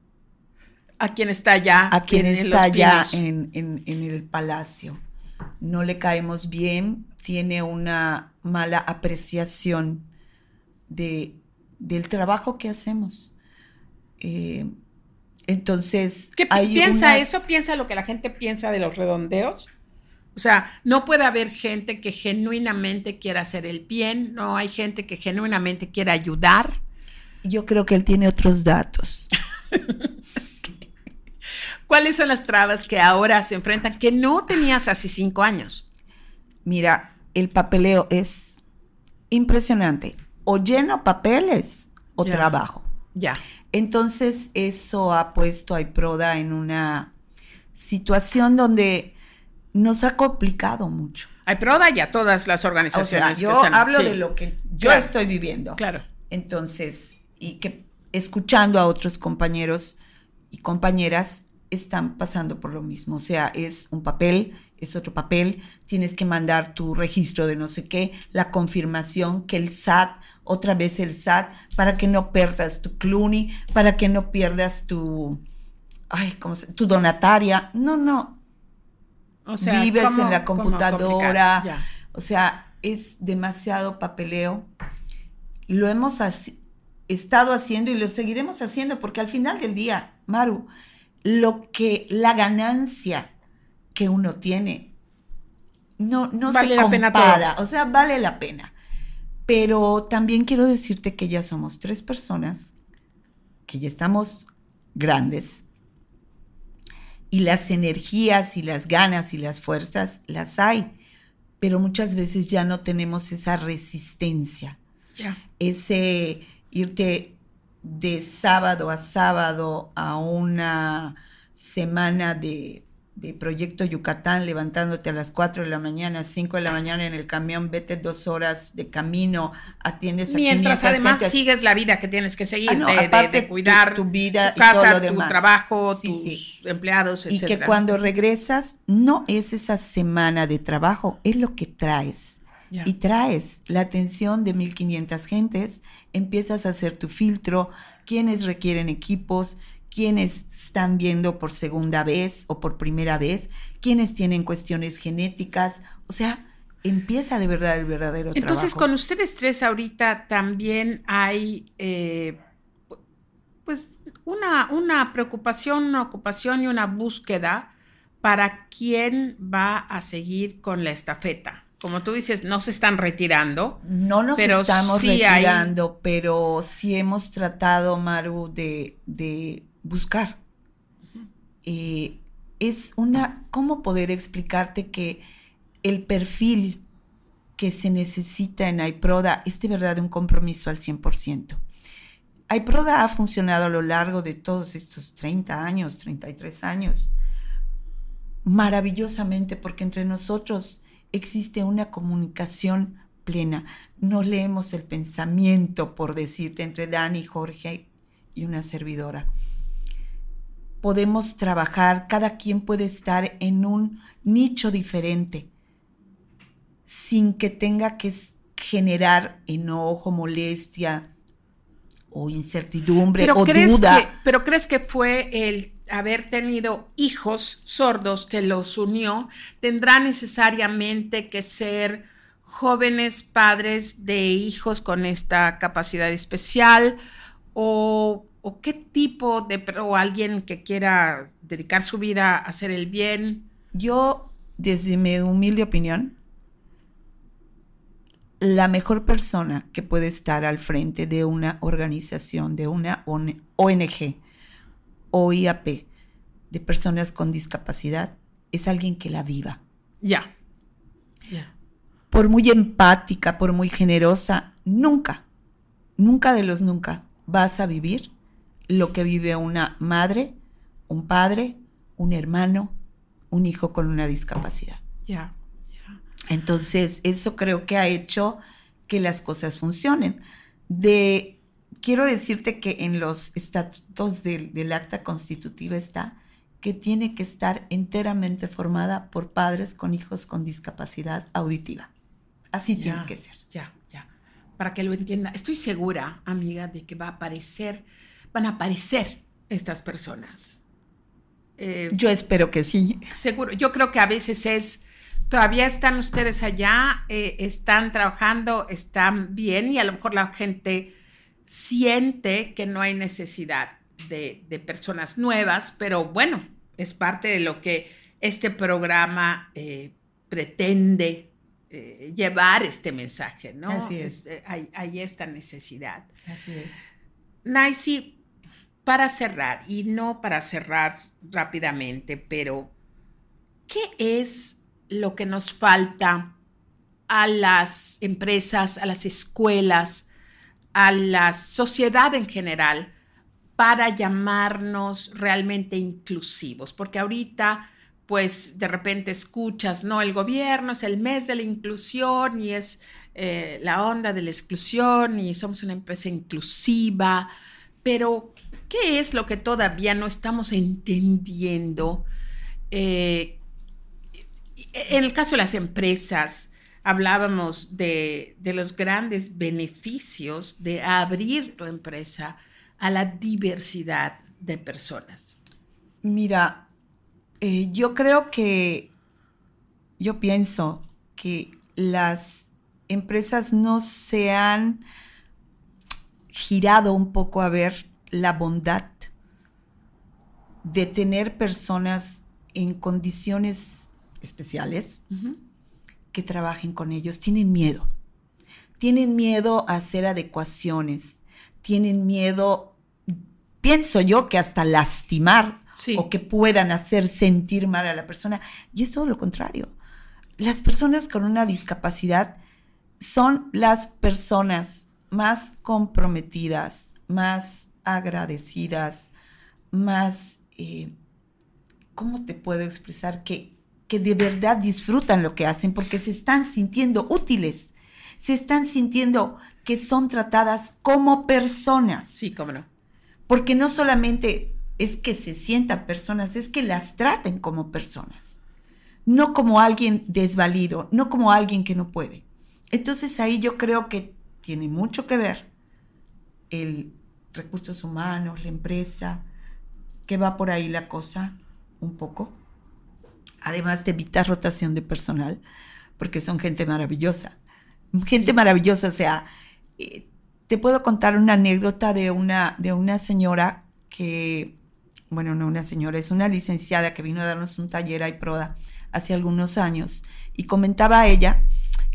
[SPEAKER 1] A quien está allá.
[SPEAKER 2] A quien está allá en, en el palacio no le caemos bien, tiene una mala apreciación de, del trabajo que hacemos. Eh, entonces,
[SPEAKER 1] ¿qué piensa eso? ¿Piensa lo que la gente piensa de los redondeos? O sea, no puede haber gente que genuinamente quiera hacer el bien, no hay gente que genuinamente quiera ayudar.
[SPEAKER 2] Yo creo que él tiene otros datos.
[SPEAKER 1] ¿Cuáles son las trabas que ahora se enfrentan que no tenías hace cinco años?
[SPEAKER 2] Mira, el papeleo es impresionante. O lleno papeles o trabajo.
[SPEAKER 1] Ya.
[SPEAKER 2] Entonces, eso ha puesto a Iproda en una situación donde nos ha complicado mucho.
[SPEAKER 1] Iproda y a todas las organizaciones.
[SPEAKER 2] yo hablo de lo que yo estoy viviendo.
[SPEAKER 1] Claro.
[SPEAKER 2] Entonces, y que escuchando a otros compañeros y compañeras, están pasando por lo mismo. O sea, es un papel, es otro papel, tienes que mandar tu registro de no sé qué, la confirmación que el SAT, otra vez el SAT, para que no pierdas tu CLUNY, para que no pierdas tu, ay, ¿cómo se, tu donataria. No, no. O sea, vives en la computadora. O sea, es demasiado papeleo. Lo hemos estado haciendo y lo seguiremos haciendo porque al final del día, Maru, lo que la ganancia que uno tiene no, no se compara, o sea, vale la pena. Pero también quiero decirte que ya somos tres personas, que ya estamos grandes, y las energías y las ganas y las fuerzas las hay, pero muchas veces ya no tenemos esa resistencia, ese irte de sábado a sábado a una semana de, Proyecto Yucatán, levantándote a las 4 de la mañana, 5 de la mañana en el camión, vete dos horas de camino, atiendes
[SPEAKER 1] a Mientras además sigues la vida que tienes que seguir,
[SPEAKER 2] ah, de, cuidar tu, vida
[SPEAKER 1] tu casa, tu trabajo, tus empleados,
[SPEAKER 2] etc. Y que cuando regresas, no es esa semana de trabajo, es lo que traes y traes la atención de 1500 gentes, empiezas a hacer tu filtro, quienes requieren equipos, quienes están viendo por segunda vez o por primera vez, quienes tienen cuestiones genéticas, o sea, empieza de verdad el verdadero
[SPEAKER 1] trabajo. Entonces, con ustedes tres ahorita también hay, eh, pues, una, una preocupación, una ocupación y una búsqueda para quién va a seguir con la estafeta como tú dices, no se están retirando.
[SPEAKER 2] No nos estamos retirando, pero sí hemos tratado, Maru, de, buscar. Eh, es una, ¿cómo poder explicarte que el perfil que se necesita en iProda es de verdad un compromiso al 100%? iProda ha funcionado a lo largo de todos estos 30 años, 33 años, maravillosamente, porque entre nosotros existe una comunicación plena. No leemos el pensamiento, por decirte, entre Dani, Jorge y una servidora. Podemos trabajar, cada quien puede estar en un nicho diferente, sin que tenga que generar enojo, molestia o incertidumbre o duda.
[SPEAKER 1] pero crees que fue el haber tenido hijos sordos que los unió, tendrá necesariamente que ser jóvenes padres de hijos con esta capacidad especial o, qué tipo de, o alguien que quiera dedicar su vida a hacer el bien.
[SPEAKER 2] Yo, desde mi humilde opinión, la mejor persona que puede estar al frente de una organización, de una ONG, o IAP de personas con discapacidad es alguien que la viva.
[SPEAKER 1] Ya.
[SPEAKER 2] Por muy empática, por muy generosa, nunca, nunca de los nunca vas a vivir lo que vive una madre, un padre, un hermano, un hijo con una discapacidad.
[SPEAKER 1] Ya.
[SPEAKER 2] Entonces, eso creo que ha hecho que las cosas funcionen. De quiero decirte que en los estatutos del, acta constitutiva está que tiene que estar enteramente formada por padres con hijos con discapacidad auditiva. Así tiene que ser.
[SPEAKER 1] Ya, ya. Para que lo entienda, estoy segura, amiga, de que va a aparecer, van a aparecer estas personas.
[SPEAKER 2] Eh, yo espero que sí.
[SPEAKER 1] Seguro. Yo creo que a veces es, todavía están ustedes allá, eh, están trabajando, están bien y a lo mejor la gente siente que no hay necesidad de, personas nuevas, pero bueno, es parte de lo que este programa eh, pretende eh, llevar este mensaje, ¿no?
[SPEAKER 2] Así es.
[SPEAKER 1] Eh, hay, esta necesidad.
[SPEAKER 2] Así es.
[SPEAKER 1] Nancy, para cerrar, y no para cerrar rápidamente, pero ¿qué es lo que nos falta a las empresas, a las escuelas, a la sociedad en general para llamarnos realmente inclusivos, porque ahorita pues de repente escuchas, no, el gobierno es el mes de la inclusión y es eh, la onda de la exclusión y somos una empresa inclusiva, pero ¿qué es lo que todavía no estamos entendiendo? Eh, en el caso de las empresas, hablábamos de, los grandes beneficios de abrir tu empresa a la diversidad de personas.
[SPEAKER 2] Mira, eh, yo creo que, yo pienso que las empresas no se han girado un poco a ver la bondad de tener personas en condiciones especiales, que trabajen con ellos, tienen miedo. Tienen miedo a hacer adecuaciones, tienen miedo, pienso yo, que hasta lastimar o que puedan hacer sentir mal a la persona. Y es todo lo contrario. Las personas con una discapacidad son las personas más comprometidas, más agradecidas, más, eh, ¿cómo te puedo expresar? Que que de verdad disfrutan lo que hacen porque se están sintiendo útiles, se están sintiendo que son tratadas como personas.
[SPEAKER 1] Sí, cómo no.
[SPEAKER 2] Porque no solamente es que se sientan personas, es que las traten como personas, no como alguien desvalido, no como alguien que no puede. Entonces ahí yo creo que tiene mucho que ver el recursos humanos, la empresa, que va por ahí la cosa un poco además de evitar rotación de personal, porque son gente maravillosa. Gente maravillosa, o sea, eh, te puedo contar una anécdota de una, de una señora que, bueno, no una señora, es una licenciada que vino a darnos un taller a Proda hace algunos años y comentaba a ella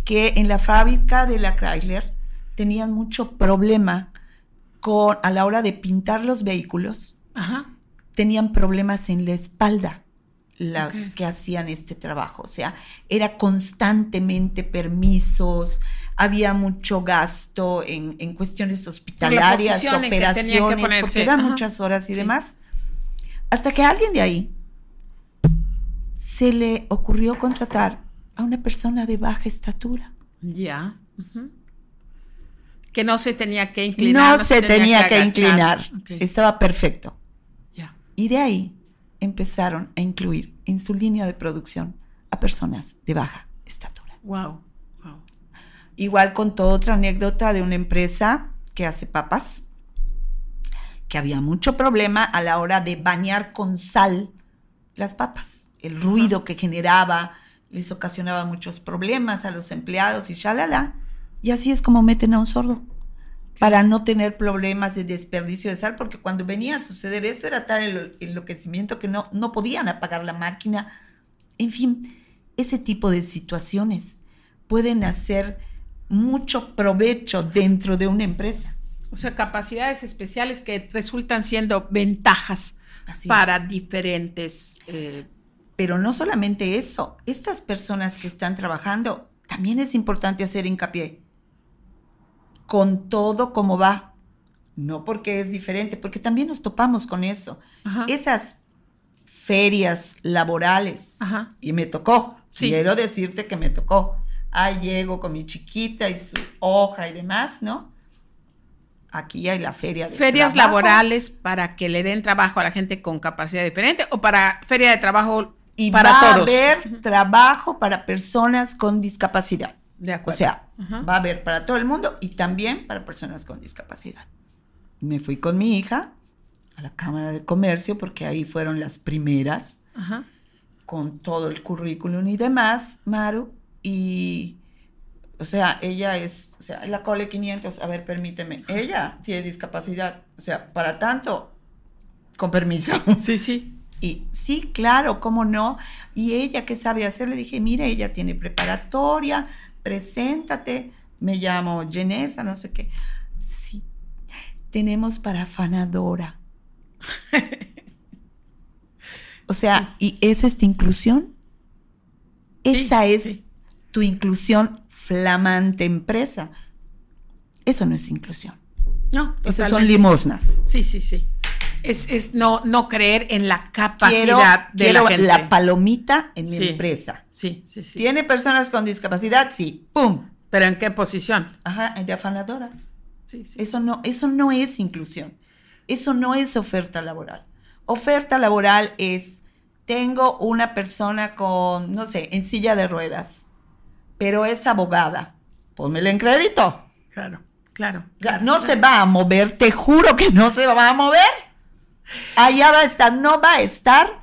[SPEAKER 2] que en la fábrica de la Chrysler tenían mucho problema con, a la hora de pintar los vehículos, tenían problemas en la espalda las que hacían este trabajo. O sea, era constantemente permisos, había mucho gasto en, cuestiones hospitalarias, operaciones, porque eran muchas horas y demás. Hasta que a alguien de ahí se le ocurrió contratar a una persona de baja estatura.
[SPEAKER 1] Ya. Que no se tenía que inclinar.
[SPEAKER 2] No, se, tenía, que, inclinar. Estaba perfecto. Ya. Y de ahí empezaron a incluir en su línea de producción a personas de baja estatura.
[SPEAKER 1] Wow. wow.
[SPEAKER 2] Igual contó otra anécdota de una empresa que hace papas, que había mucho problema a la hora de bañar con sal las papas. El ruido que generaba les ocasionaba muchos problemas a los empleados y shalala. Y así es como meten a un sordo. Para no tener problemas de desperdicio de sal, porque cuando venía a suceder esto era tal el enloquecimiento que no, no podían apagar la máquina. En fin, ese tipo de situaciones pueden hacer mucho provecho dentro de una empresa.
[SPEAKER 1] O sea, capacidades especiales que resultan siendo ventajas para diferentes...
[SPEAKER 2] Eh, Pero no solamente eso, estas personas que están trabajando, también es importante hacer hincapié con todo como va. No porque es diferente, porque también nos topamos con eso. Esas ferias laborales. Y me tocó. Quiero decirte que me tocó. Ahí llego con mi chiquita y su hoja y demás, ¿no? Aquí hay la feria
[SPEAKER 1] de Ferias laborales para que le den trabajo a la gente con capacidad diferente o para feria de trabajo
[SPEAKER 2] y para va a haber trabajo para personas con discapacidad. De acuerdo. O sea, va a haber para todo el mundo y también para personas con discapacidad. Me fui con mi hija a la Cámara de Comercio porque ahí fueron las primeras con todo el currículum y demás, Maru, y o sea, ella es, o sea, la cole 500, a ver, permíteme, ella tiene discapacidad, o sea, para tanto, con permiso.
[SPEAKER 1] Sí, sí.
[SPEAKER 2] Y sí, claro, cómo no. Y ella, ¿qué sabe hacer? Le dije, mire, ella tiene preparatoria, preséntate, me llamo Genesa, no sé qué. Sí, tenemos para afanadora. o sea, ¿y es esta inclusión? Esa es tu inclusión flamante empresa. Eso no es inclusión. No, Eso son limosnas.
[SPEAKER 1] Sí, sí, sí. Es, no, no creer en la capacidad de la gente.
[SPEAKER 2] la palomita en mi empresa.
[SPEAKER 1] Sí, sí, sí.
[SPEAKER 2] ¿Tiene personas con discapacidad? Sí. ¡Pum!
[SPEAKER 1] ¿Pero en qué posición?
[SPEAKER 2] Ajá, de afanadora. Sí, sí. Eso no, eso no es inclusión. Eso no es oferta laboral. Oferta laboral es, tengo una persona con, no sé, en silla de ruedas pero es abogada. Pónmela en crédito.
[SPEAKER 1] Claro, claro.
[SPEAKER 2] no se va a mover, te juro que no se va a mover. Allá va a estar, no va a estar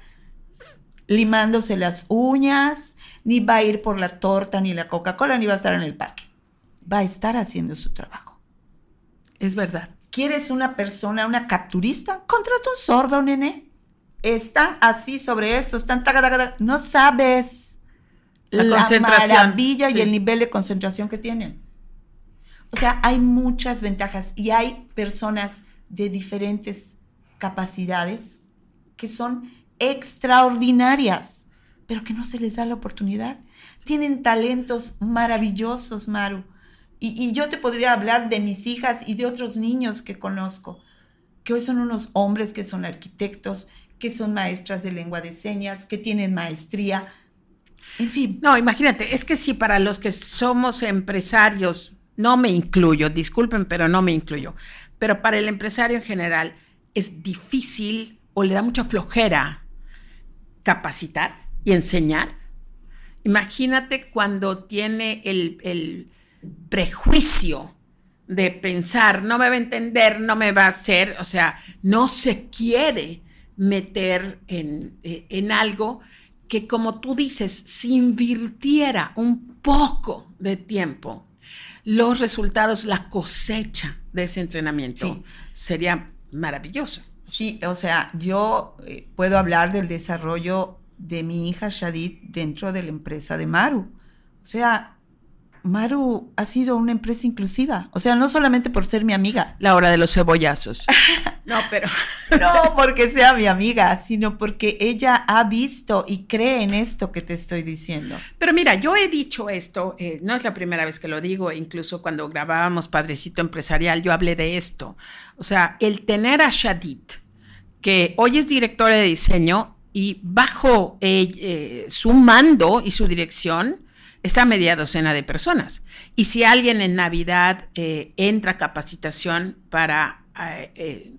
[SPEAKER 2] limándose las uñas, ni va a ir por la torta, ni la Coca-Cola, ni va a estar en el parque. Va a estar haciendo su trabajo.
[SPEAKER 1] Es verdad.
[SPEAKER 2] ¿Quieres una persona, una capturista? Contrata un sordo, nene. Están así sobre esto, están No sabes la, maravilla y el nivel de concentración que tienen. O sea, hay muchas ventajas y hay personas de diferentes capacidades que son extraordinarias, pero que no se les da la oportunidad. Tienen talentos maravillosos, Maru. Y, yo te podría hablar de mis hijas y de otros niños que conozco, que hoy son unos hombres que son arquitectos, que son maestras de lengua de señas, que tienen maestría, en fin.
[SPEAKER 1] No, imagínate, es que si para los que somos empresarios, no me incluyo, disculpen, pero no me incluyo, pero para el empresario en general es difícil o le da mucha flojera capacitar y enseñar. Imagínate cuando tiene el, el prejuicio de pensar, no me va a entender, no me va a hacer, o sea, no se quiere meter en, eh, en algo que como tú dices, si invirtiera un poco de tiempo, los resultados, la cosecha de ese entrenamiento sería maravillosa.
[SPEAKER 2] Sí, o sea, yo eh, puedo hablar del desarrollo de mi hija Shadid dentro de la empresa de Maru. O sea, Maru ha sido una empresa inclusiva. O sea, no solamente por ser mi amiga.
[SPEAKER 1] La hora de los cebollazos.
[SPEAKER 2] no, pero. no porque sea mi amiga, sino porque ella ha visto y cree en esto que te estoy diciendo.
[SPEAKER 1] Pero mira, yo he dicho esto, eh, no es la primera vez que lo digo, incluso cuando grabábamos Padrecito Empresarial, yo hablé de esto. O sea, el tener a Shadid, que hoy es directora de diseño y bajo eh, su mando y su dirección, está media docena de personas. Y si alguien en Navidad eh, entra a capacitación para eh, eh,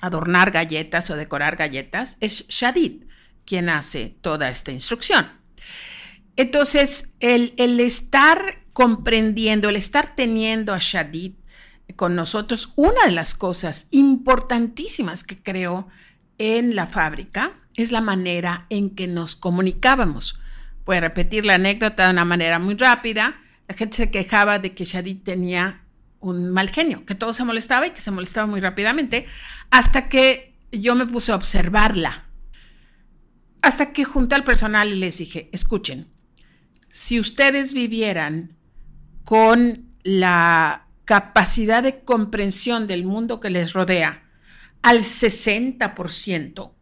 [SPEAKER 1] adornar galletas o decorar galletas, es Shadid quien hace toda esta instrucción. Entonces, el, el estar comprendiendo, el estar teniendo a Shadid con nosotros, una de las cosas importantísimas que creo en la fábrica es la manera en que nos comunicábamos. Voy a repetir la anécdota de una manera muy rápida. La gente se quejaba de que Shadid tenía un mal genio, que todo se molestaba y que se molestaba muy rápidamente, hasta que yo me puse a observarla. Hasta que junté al personal y les dije, escuchen, si ustedes vivieran con la capacidad de comprensión del mundo que les rodea al 60%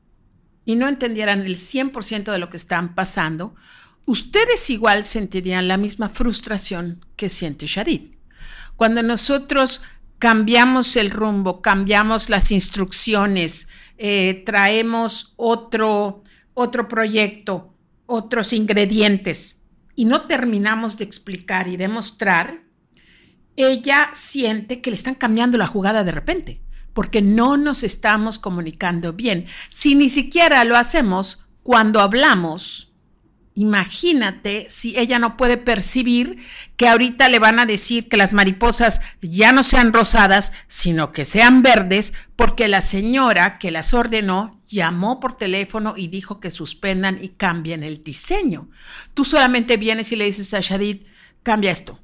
[SPEAKER 1] y no entendieran el 100% de lo que están pasando, ustedes igual sentirían la misma frustración que siente Shadid. Cuando nosotros cambiamos el rumbo, cambiamos las instrucciones, eh, traemos otro, otro proyecto, otros ingredientes y no terminamos de explicar y demostrar, ella siente que le están cambiando la jugada de repente, porque no nos estamos comunicando bien. Si ni siquiera lo hacemos cuando hablamos, Imagínate si ella no puede percibir que ahorita le van a decir que las mariposas ya no sean rosadas, sino que sean verdes, porque la señora que las ordenó llamó por teléfono y dijo que suspendan y cambien el diseño. Tú solamente vienes y le dices a Shadid, cambia esto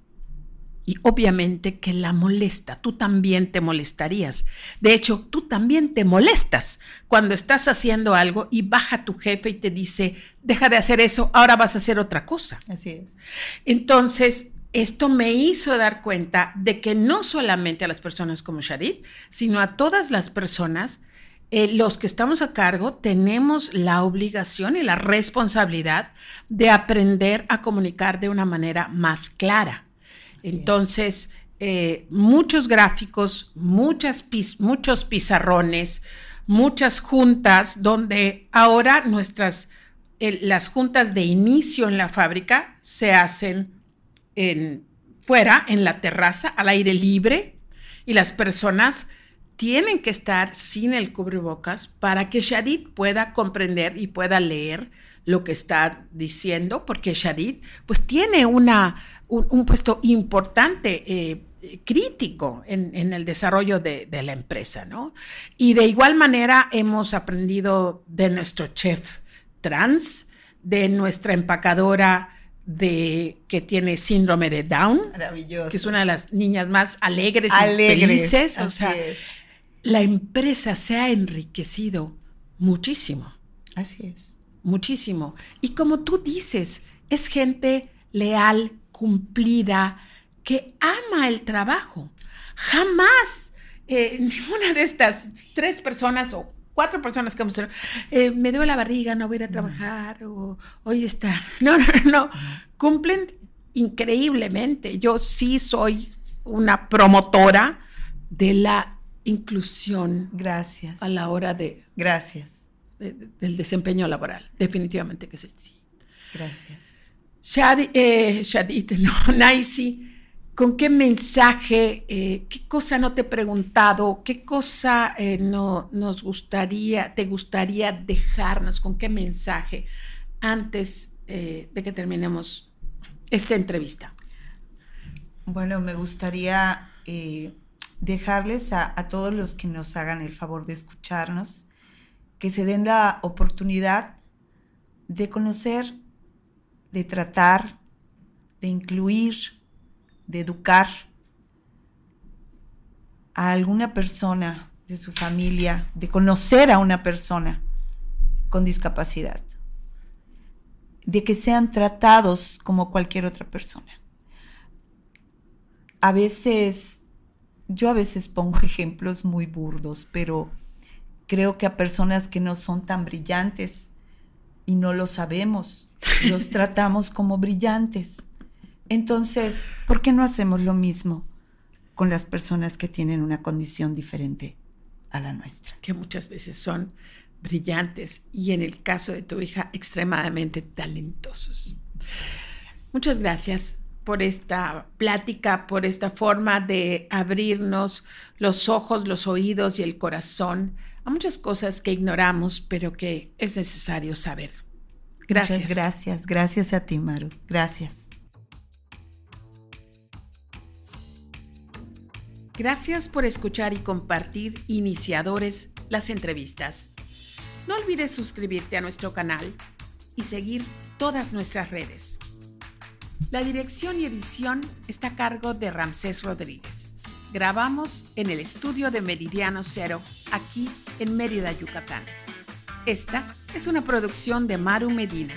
[SPEAKER 1] y obviamente que la molesta. Tú también te molestarías. De hecho, tú también te molestas cuando estás haciendo algo y baja tu jefe y te dice, deja de hacer eso, ahora vas a hacer otra cosa.
[SPEAKER 2] Así es.
[SPEAKER 1] Entonces, esto me hizo dar cuenta de que no solamente a las personas como Shadid, sino a todas las personas, eh, los que estamos a cargo, tenemos la obligación y la responsabilidad de aprender a comunicar de una manera más clara entonces, eh, muchos gráficos, muchas muchos pizarrones, muchas juntas donde ahora nuestras, las juntas de inicio en la fábrica se hacen en, fuera, en la terraza, al aire libre, y las personas tienen que estar sin el cubrebocas para que Shadid pueda comprender y pueda leer lo que está diciendo, porque Shadid pues tiene una un, puesto importante, eh, crítico en, el desarrollo de, la empresa, ¿no? Y de igual manera hemos aprendido de nuestro chef trans, de nuestra empacadora de que tiene síndrome de Down, que es una de las niñas más alegres, y felices, o sea, la empresa se ha enriquecido muchísimo.
[SPEAKER 2] Así es.
[SPEAKER 1] Muchísimo. Y como tú dices, es gente leal, cumplida, que ama el trabajo. Jamás eh, ninguna de estas tres personas o cuatro personas que hemos tenido, eh, me duele la barriga, no voy a ir a trabajar, o hoy está. No, no, no. Cumplen increíblemente. Yo sí soy una promotora de la inclusión.
[SPEAKER 2] Gracias.
[SPEAKER 1] A la hora de.
[SPEAKER 2] Gracias.
[SPEAKER 1] del desempeño laboral. Definitivamente que sí.
[SPEAKER 2] Gracias.
[SPEAKER 1] Shadid, eh, no, Naisi, ¿con qué mensaje, eh, qué cosa no te he preguntado, qué cosa eh, no, nos gustaría, te gustaría dejarnos, con qué mensaje antes de que terminemos esta entrevista?
[SPEAKER 2] Bueno, me gustaría dejarles a todos los que nos hagan el favor de escucharnos, que se den la oportunidad de conocer de tratar, de incluir, de educar a alguna persona de su familia, de conocer a una persona con discapacidad, de que sean tratados como cualquier otra persona. A veces, yo a veces pongo ejemplos muy burdos, pero creo que a personas que no son tan brillantes y no lo sabemos, los tratamos como brillantes. Entonces, ¿por qué no hacemos lo mismo con las personas que tienen una condición diferente a la nuestra?
[SPEAKER 1] Que muchas veces son brillantes y en el caso de tu hija extremadamente talentosos. Muchas gracias por esta plática, por esta forma de abrirnos los ojos, los oídos y el corazón a muchas cosas que ignoramos, pero que es necesario saber. Gracias.
[SPEAKER 2] Muchas gracias, gracias a ti, Maru. Gracias.
[SPEAKER 1] Gracias por escuchar y compartir Iniciadores las entrevistas. No olvides suscribirte a nuestro canal y seguir todas nuestras redes. La dirección y edición está a cargo de Ramsés Rodríguez. Grabamos en el estudio de Meridiano Cero, aquí en Mérida, Yucatán. Esta es una producción de Maru Medina